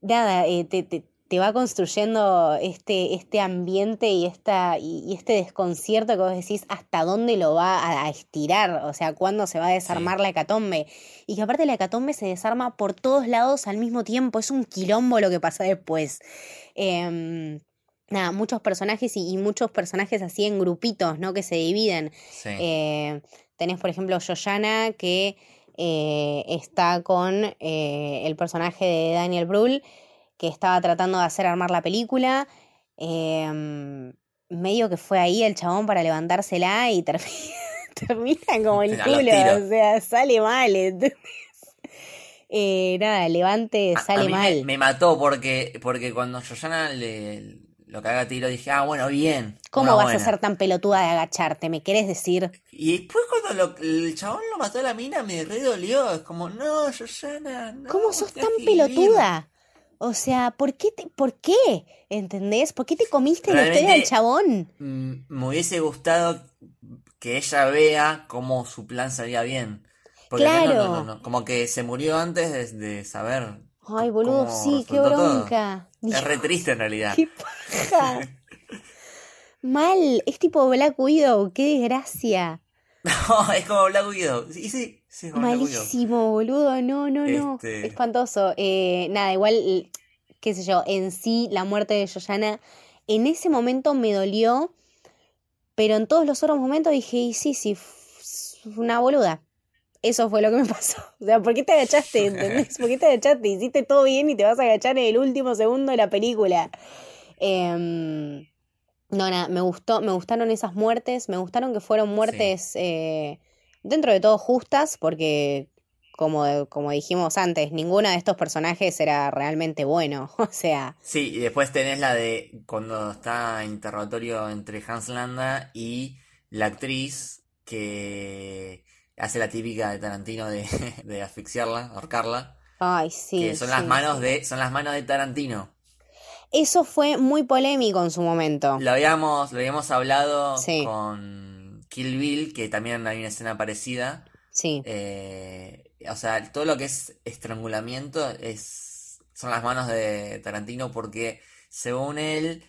nada, eh, te, te te va construyendo este, este ambiente y, esta, y, este desconcierto que vos decís hasta dónde lo va a, estirar, o sea, cuándo se va a desarmar la hecatombe. Y que aparte la hecatombe se desarma por todos lados al mismo tiempo, es un quilombo lo que pasa después. Em, nada, muchos personajes y, muchos personajes así en grupitos, ¿no? Que se dividen. Eh, tenés, por ejemplo, Yoyana que eh, está con eh, el personaje de Daniel Brühl que estaba tratando de hacer armar la película. Em, medio que fue ahí el chabón para levantársela y termina, como el culo, o sea, sale mal. Eh, nada, levante, sale mal. Me, mató porque, porque cuando Yoyana le, lo caga tiro dije, ah, bueno, bien. ¿Cómo vas a ser tan pelotuda de agacharte? ¿Me querés decir? Y después cuando el chabón lo mató a la mina me re dolió. Es como, no, Yoyana, no. ¿Cómo sos tan pelotuda? O sea, ¿por qué? Te, ¿Por qué? ¿Entendés? ¿Por qué te comiste la historia del chabón? Me hubiese gustado que ella vea cómo su plan salía bien. Porque Claro. no, no, no. Como que se murió antes de, de saber. Ay, boludo, sí, qué resultó todo. bronca. Es re triste en realidad. Qué paja. Mal, es tipo Black Widow, qué desgracia. No, es como Black Widow. Sí, sí, sí. Malísimo, boludo, no, no, no. Este- Espantoso. Eh, nada, igual, qué sé yo, en sí la muerte de Yoyana, en ese momento me dolió, pero en todos los otros momentos dije, y sí, sí, una boluda. Eso fue lo que me pasó. O sea, ¿por qué te agachaste? ¿Entendés? ¿Por qué te agachaste? Hiciste todo bien y te vas a agachar en el último segundo de la película. Em, no, nada, me gustó, me gustaron esas muertes, me gustaron que fueron muertes eh, dentro de todo justas, porque como, como dijimos antes, ninguno de estos personajes era realmente bueno. O sea, Sí, y después tenés la de cuando está interrogatorio entre Hans Landa y la actriz que hace la típica de Tarantino de, de asfixiarla, ahorcarla, ay, sí. que son las manos sí. de, son las manos de Tarantino. Eso fue muy polémico en su momento. Lo habíamos, lo habíamos hablado Sí. con Kill Bill, que también hay una escena parecida. Sí, Eh, o sea, todo lo que es estrangulamiento es, son las manos de Tarantino porque según él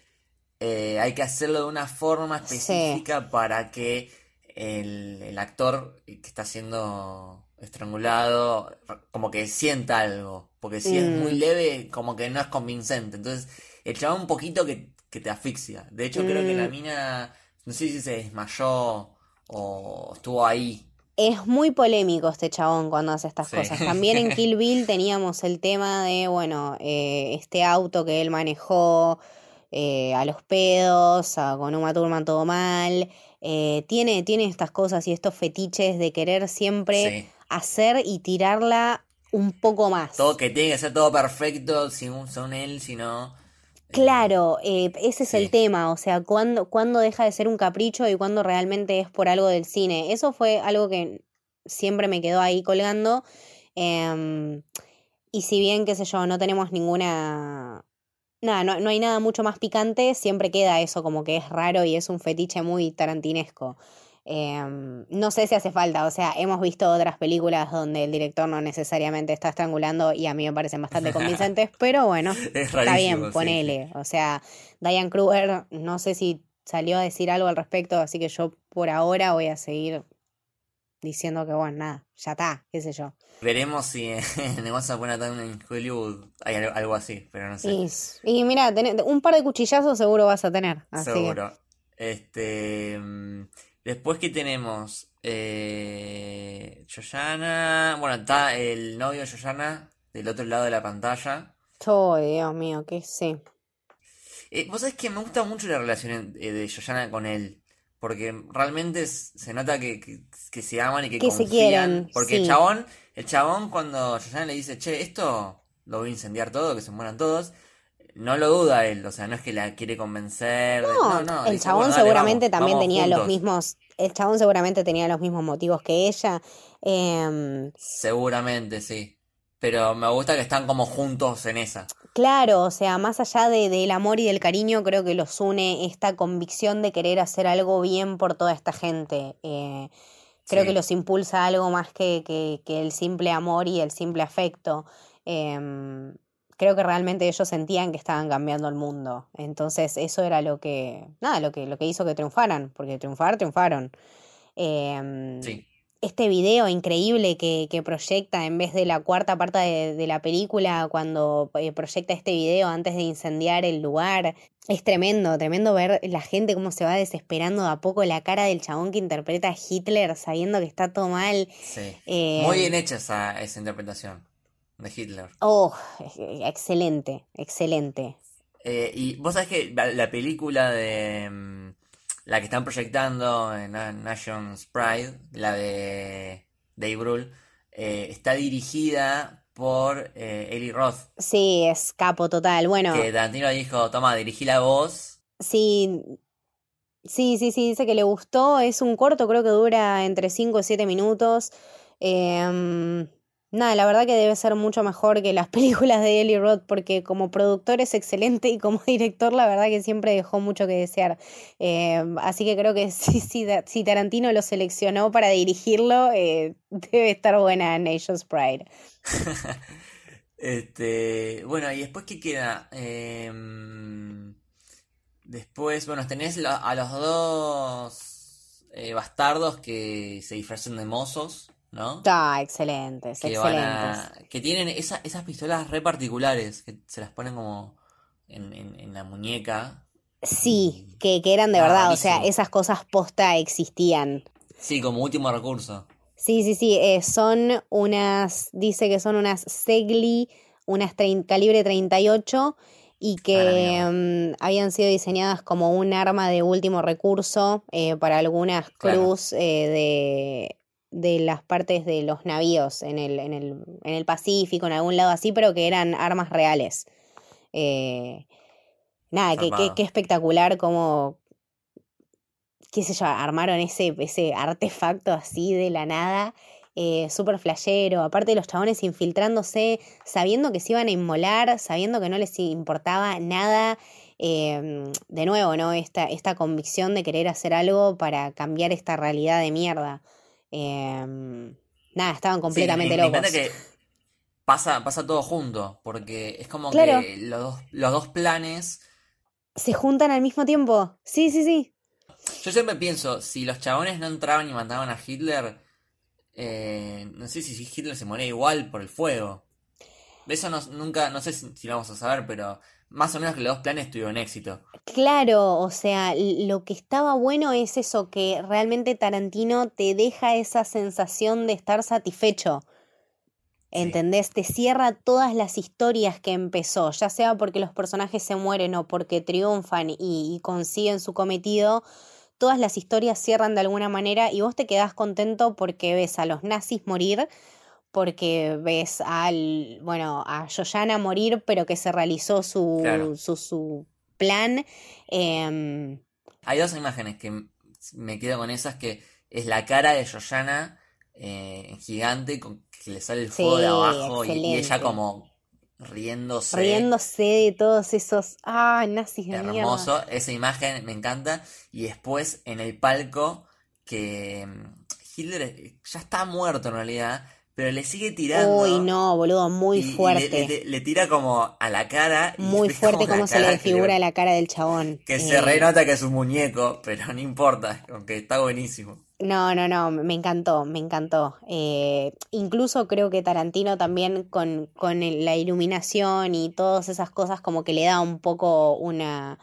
eh, hay que hacerlo de una forma específica para que el, el actor que está siendo estrangulado como que sienta algo. Porque si es muy Mm. leve, como que no es convincente. Entonces, el chaval un poquito que, que te asfixia. De hecho, creo que la Mm. mina, no sé si se desmayó o estuvo ahí. Es muy polémico este chabón cuando hace estas Sí. cosas. También en Kill Bill teníamos el tema de, bueno, eh, este auto que él manejó eh, a los pedos, a- con Uma Thurman todo mal. Eh, tiene, tiene estas cosas y estos fetiches de querer siempre Sí. hacer y tirarla un poco más. Todo que tiene que ser todo perfecto, según son él, si no. Claro, eh, ese es el tema, o sea, ¿cuándo, cuándo deja de ser un capricho y cuándo realmente es por algo del cine? Eso fue algo que siempre me quedó ahí colgando. em, y si bien, qué sé yo, no tenemos ninguna... Nada, no, no hay nada mucho más picante, siempre queda eso como que es raro y es un fetiche muy tarantinesco. Em, no sé si hace falta, o sea, hemos visto otras películas donde el director no necesariamente está estrangulando y a mí me parecen bastante convincentes, pero bueno, Es Está rarísimo, bien, sí. ponele. O sea, Diane Kruger, no sé si salió a decir algo al respecto, así que yo por ahora voy a seguir diciendo que, bueno, nada, ya está, qué sé yo. Veremos si en Once Upon a Time in Hollywood hay algo, así, pero no sé. Y, y mira, un par de cuchillazos seguro vas a tener. Así que- Seguro. Este. Después que tenemos. Eh, Yoyana. Bueno, está el novio de Yoyana del otro lado de la pantalla. Oh, Dios mío, que sí. Eh, Vos sabés que me gusta mucho la relación eh, de Yoyana con él. Porque realmente se nota que, que, que se aman y que, Que se confían. quieren, Porque el chabón, el chabón cuando Yoyana le dice, che, esto lo voy a incendiar todo, que se mueran todos. No lo duda él, o sea, no es que la quiere convencer. de- No, no, no, el chabón "Bueno, dale, seguramente vamos, también vamos tenía los juntos". mismos. El chabón seguramente tenía los mismos motivos que ella. Em, Seguramente, sí. Pero me gusta que están como juntos en esa. Claro, o sea, más allá de, del amor y del cariño, creo que los une esta convicción de querer hacer algo bien por toda esta gente. Eh, creo Sí. que los impulsa algo más que, que, que el simple amor y el simple afecto. Em, creo que realmente ellos sentían que estaban cambiando el mundo. Entonces, eso era lo que, nada, lo que, lo que hizo que triunfaran, porque triunfar, triunfaron. Em, Sí. este video increíble que, que proyecta en vez de la cuarta parte de, de la película, cuando eh, proyecta este video antes de incendiar el lugar, es tremendo, tremendo ver la gente cómo se va desesperando de a poco la cara del chabón que interpreta a Hitler sabiendo que está todo mal. Sí. Eh, Muy bien hecha esa, esa interpretación de Hitler. Oh, excelente, excelente. Eh, y vos sabés que la, la película de mm, la que están proyectando en Na- Nation's Pride, la de Dave Brühl, eh, está dirigida por eh, Eli Roth, Sí, es capo total. Bueno, que Tarantino dijo, toma, dirigí la voz. sí, sí, sí, sí, dice que le gustó. Es un corto, creo que dura entre 5 y 7 minutos. Em, Nada, la verdad que debe ser mucho mejor que las películas de Eli Roth porque como productor es excelente y como director la verdad que siempre dejó mucho que desear. Eh, así que creo que si, si, Tarantino lo seleccionó para dirigirlo, eh, debe estar buena Nation's Pride. este, bueno, y después qué queda? Em, después, bueno, tenés a los dos eh, bastardos que se disfrazan de mozos. ¿No? Está, excelentes, que excelentes. que tienen esas pistolas re particulares, que se las ponen como en, la muñeca. Sí, que, eran de verdad, o sea, esas cosas posta existían. Sí, como último recurso. Sí, sí, sí, eh, son unas, dice que son unas Segli, unas calibre 38 y que mm, habían sido diseñadas como un arma de último recurso eh, para algunas cruz eh, de las partes de los navíos en el, en el, en el Pacífico, en algún lado así, pero que eran armas reales. Eh, nada, qué espectacular como, qué sé yo, armaron ese, ese artefacto así de la nada. Eh, súper flashero, aparte de los chabones infiltrándose, sabiendo que se iban a inmolar, sabiendo que no les importaba nada, em, de nuevo, ¿no? Esta, esta convicción de querer hacer algo para cambiar esta realidad de mierda. Em, nada, estaban completamente locos. Me que pasa, pasa todo junto, porque es como que los, los dos planes... Se juntan al mismo tiempo. Sí, sí, sí. Yo siempre pienso, si los chabones no entraban y mataban a Hitler, eh, no sé si Hitler se moría igual por el fuego. De eso no, nunca, no sé si, si, lo vamos a saber, pero más o menos que los dos planes tuvieron éxito. Claro, o sea, lo que estaba bueno es eso, que realmente Tarantino te deja esa sensación de estar satisfecho. ¿Entendés? Te cierra todas las historias que empezó, ya sea porque los personajes se mueren o porque triunfan y, y consiguen su cometido, todas las historias cierran de alguna manera y vos te quedás contento porque ves a los nazis morir, porque ves al, bueno, a Joyanna morir, pero que se realizó su, su, plan. Em, Hay dos imágenes que me quedo con esas, que es la cara de Joyanna eh, gigante, con que le sale el fuego de abajo y, ella como riéndose. Riéndose de todos esos, ah, nazis de Hermoso, esa imagen me encanta. Y después en el palco que mm, Hitler ya está muerto en realidad, pero le sigue tirando. Uy, no, boludo, muy fuerte. Le, tira como a la cara. muy fuerte como se le figura la cara del chabón. Que se eh, renota que es un muñeco, pero no importa, aunque está buenísimo. No, no, no, me encantó, me encantó. Eh, incluso creo que Tarantino también con, con la iluminación y todas esas cosas como que le da un poco una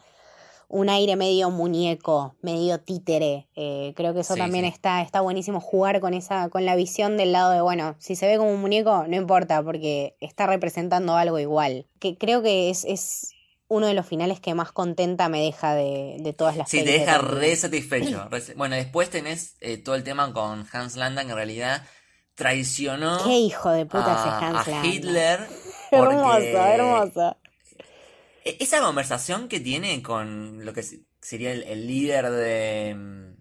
un aire medio muñeco, medio títere. Eh, creo que eso también Está, está buenísimo jugar con esa, con la visión del lado de, bueno, si se ve como un muñeco, no importa, porque está representando algo igual. Que creo que es, es uno de los finales que más contenta me deja de, de todas las Sí, te deja re satisfecho. bueno, después tenés eh, todo el tema con Hans Landa, que en realidad traicionó. Qué hijo de puta a, Hans a Hitler. Hermosa, hermosa. E-, esa conversación que tiene con lo que sería el, líder de. Mm,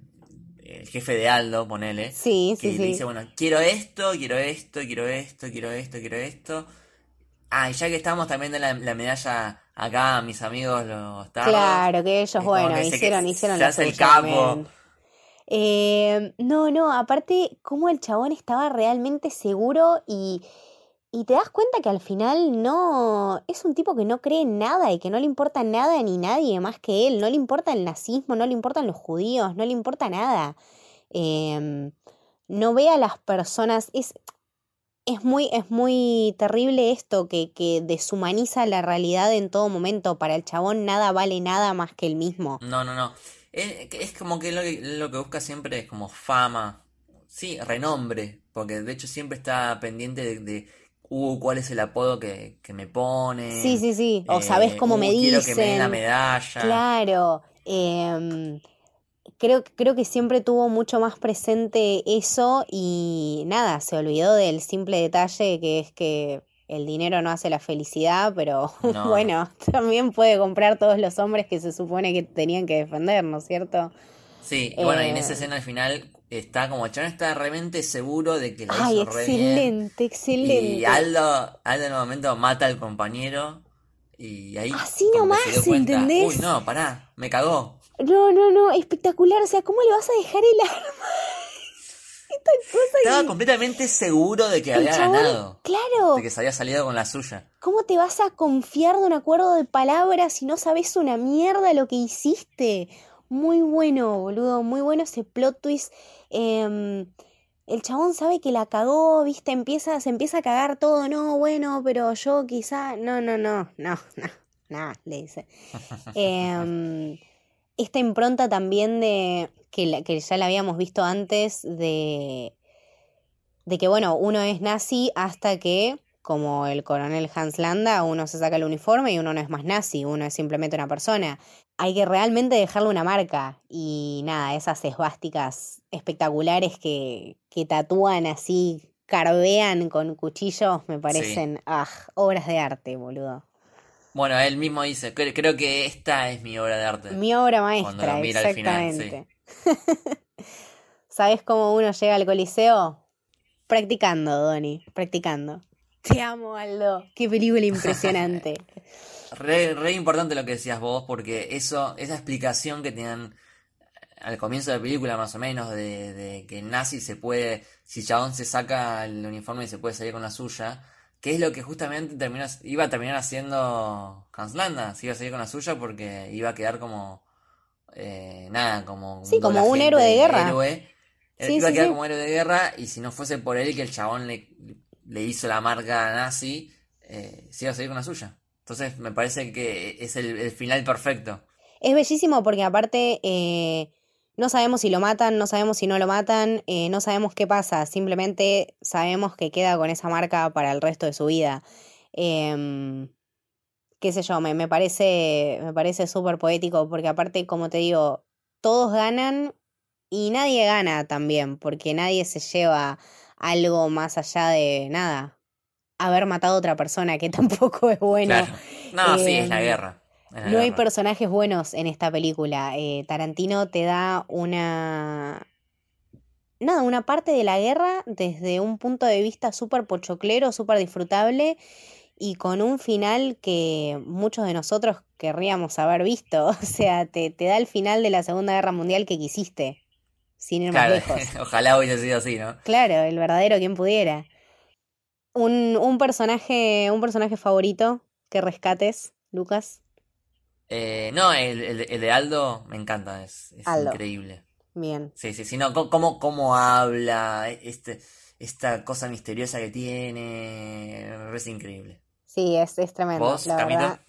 el jefe de Aldo, ponele. Sí, que sí, le dice, bueno, quiero esto, quiero esto, quiero esto, quiero esto, quiero esto. Ah, y ya que estamos también de la, medalla acá, mis amigos los Claro, que ellos, bueno, hicieron, hicieron se hace el capo. Eh, no, no, aparte, como el chabón estaba realmente seguro y y te das cuenta que al final no es un tipo que no cree en nada y que no le importa nada ni nadie más que él. No le importa el nazismo, no le importan los judíos, no le importa nada. Em, no ve a las personas. Es, es, muy, es muy terrible esto que, que deshumaniza la realidad en todo momento. Para el chabón nada vale nada más que el mismo. No, no, no. Es, como que lo, lo que busca siempre es como fama. Sí, renombre. Porque de hecho siempre está pendiente de uh, cuál es el apodo que, me pone. Sí, sí, sí. O sabes cómo uh, me quiero dicen. que me den la medalla. Claro. Em, creo, creo que siempre tuvo mucho más presente eso y nada, se olvidó del simple detalle que es que el dinero no hace la felicidad, pero bueno, también puede comprar todos los hombres que se supone que tenían que defender, ¿no es cierto? Sí, y bueno, y en esa eh, escena al final está como Chabón está realmente seguro de que la Ay, hizo re bien. excelente, excelente. Y Aldo, Aldo en un momento mata al compañero y ahí Así nomás, se dio cuenta, ¿entendés? Uy, no, pará, me cagó. No, no, no, espectacular. O sea, ¿cómo le vas a dejar el arma? Esta cosa Estaba completamente seguro de que el había chabón- ganado, Claro, de que se había salido con la suya. ¿cómo te vas a confiar de un acuerdo de palabras si no sabes una mierda lo que hiciste? Muy bueno, boludo, muy bueno ese plot twist. Em, el chabón sabe que la cagó, viste, empieza, se empieza a cagar todo, no, bueno, pero yo quizá, no, no, no, no, no, no, le dice. Em, esta impronta también de, que, ya la habíamos visto antes, de que, bueno, uno es nazi hasta que, como el coronel Hans Landa, uno se saca el uniforme y uno no es más nazi, uno es simplemente una persona. Hay que realmente dejarle una marca y nada, esas esvásticas espectaculares que, que tatúan así, carvean con cuchillos, me parecen, ah, obras de arte, boludo. Bueno, él mismo dice, "Cre- creo que esta es mi obra de arte. Mi obra Cuando maestra, al final, exactamente. ¿Sabes cómo uno llega al coliseo? Practicando, Donny, practicando. Te amo, Aldo. Qué película impresionante. Re, re importante lo que decías vos, porque eso, esa explicación que tenían al comienzo de la película, más o menos, de, de que Nazi se puede, si Chabón se saca el uniforme y se puede salir con la suya, que es lo que justamente terminó, iba a terminar haciendo Hans Landa, se iba a salir con la suya porque iba a quedar como, eh, nada, como Sí, como un héroe de guerra. héroe. Sí, iba a quedar sí. como héroe de guerra y si no fuese por él que el chabón le, le hizo la marca nazi, eh, se iba a salir con la suya. Entonces me parece que es el, final perfecto. Es bellísimo porque aparte eh, no sabemos si lo matan, no sabemos si no lo matan, eh, no sabemos qué pasa, simplemente sabemos que queda con esa marca para el resto de su vida. Em, qué sé yo, me, me parece, me parece súper poético porque aparte, como te digo, todos ganan y nadie gana también, porque nadie se lleva algo más allá de nada, haber matado a otra persona, que tampoco es bueno. Claro. No, sí, es la Em, guerra. es la No hay personajes buenos en esta película. Eh, Tarantino te da una... Nada, una parte de la guerra desde un punto de vista súper pochoclero, súper disfrutable y con un final que muchos de nosotros querríamos haber visto. O sea, te, te da el final de la Segunda Guerra Mundial que quisiste, sin ir más Claro, lejos. ojalá hubiese sido así, ¿no? Claro, el verdadero quien pudiera. Un, un personaje, un personaje favorito que rescates, Lucas. Eh, no, el, el- el de Aldo me encanta, es, es Aldo. increíble. Bien. Sí, sí, sí, no, cómo, cómo habla, este, esta cosa misteriosa que tiene, me parece increíble. Sí, es, es tremendo, ¿Vos, la verdad.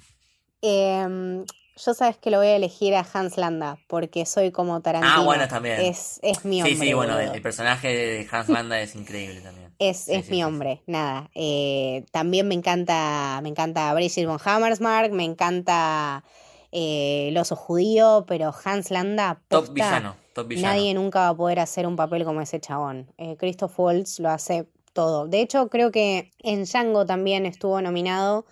Em, yo sabes que lo voy a elegir a Hans Landa, porque soy como Tarantino. Ah, bueno, también. Es, es mi Sí, hombre. sí, bueno, el, personaje de Hans Landa es increíble también. Es, Sí, es sí, mi sí, hombre, nada. Eh, también me encanta, me encanta Brigitte von Hammersmark, me encanta eh, el oso judío, pero Hans Landa, Top posta, villano, top villano. nadie nunca va a poder hacer un papel como ese chabón. Eh, Christoph Waltz lo hace todo. De hecho, creo que en Django también estuvo nominado.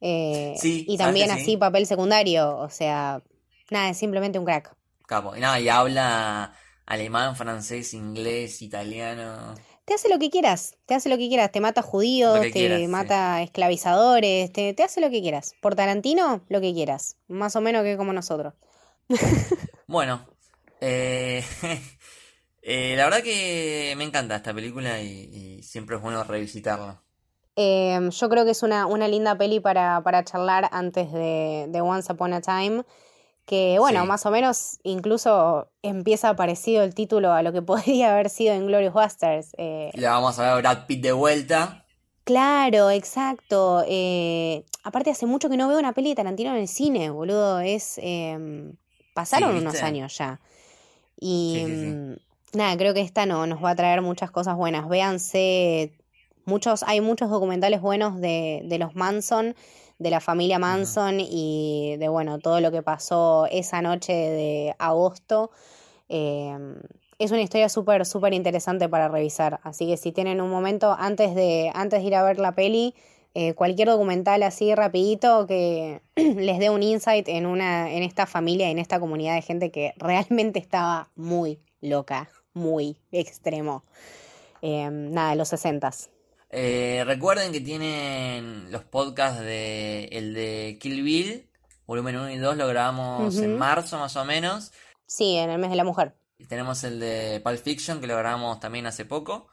Eh, Sí, y ¿sabes también así sí? papel secundario. O sea, nada, es simplemente un crack. Capo. Y nada, y habla alemán, francés, inglés, italiano. Te hace lo que quieras, te hace lo que quieras, te mata judíos, te quieras, sí. mata esclavizadores, te, te hace lo que quieras. Por Tarantino, lo que quieras. Más o menos que como nosotros. Bueno, eh, eh, la verdad que me encanta esta película y, y siempre es bueno revisitarla. Eh, yo creo que es una, una linda peli para, para charlar antes de, de Once Upon a Time. Que bueno, Sí. más o menos incluso empieza parecido el título a lo que podría haber sido en Glorious Busters. Eh, La vamos a ver a Brad Pitt de vuelta. Claro, exacto. Eh, aparte hace mucho que no veo una peli de Tarantino en el cine, boludo. Es em, pasaron Sí, unos años ya. Y Sí, mm, nada, creo que esta no, nos va a traer muchas cosas buenas. Véanse, muchos, hay muchos documentales buenos de, de los Manson, de la familia Manson y de bueno, todo lo que pasó esa noche de agosto. Em, es una historia súper, súper interesante para revisar. Así que si tienen un momento antes de, antes de ir a ver la peli, eh, cualquier documental así rapidito que les dé un insight en una, en esta familia, en esta comunidad de gente que realmente estaba muy loca. muy extremo. Eh, nada, de los sesentas. Eh, recuerden que tienen los podcasts de el de Kill Bill, volumen 1 y 2 lo grabamos en marzo más o menos. Sí, en el mes de la mujer. Y tenemos el de Pulp Fiction que lo grabamos también hace poco.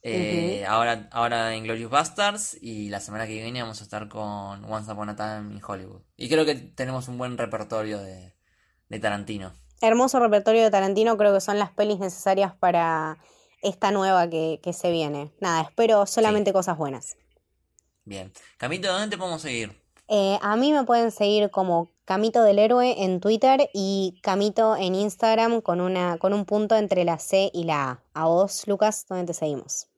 Eh, ahora, ahora en Glorious Bastards y la semana que viene vamos a estar con Once Upon a Time in Hollywood. Y creo que tenemos un buen repertorio de, de Tarantino. Hermoso repertorio de Tarantino, creo que son las pelis necesarias para esta nueva que, que se viene. Nada, espero solamente cosas buenas. Bien. Camito, ¿dónde te podemos seguir? Eh, a mí me pueden seguir como Camito del Héroe en Twitter y Camito en Instagram con, una, con un punto entre la C y la A. A vos, Lucas, ¿dónde te seguimos?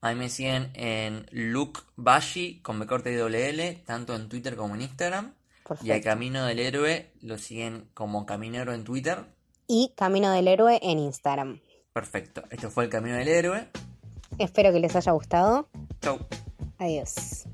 A mí me siguen en Luke Bashi con B corta y doble L, tanto en Twitter como en Instagram. Y Perfecto. Camino del Héroe lo siguen como Caminero en Twitter. Y Camino del Héroe en Instagram. Perfecto. Esto fue el Camino del Héroe. Espero que les haya gustado. Chau. Adiós.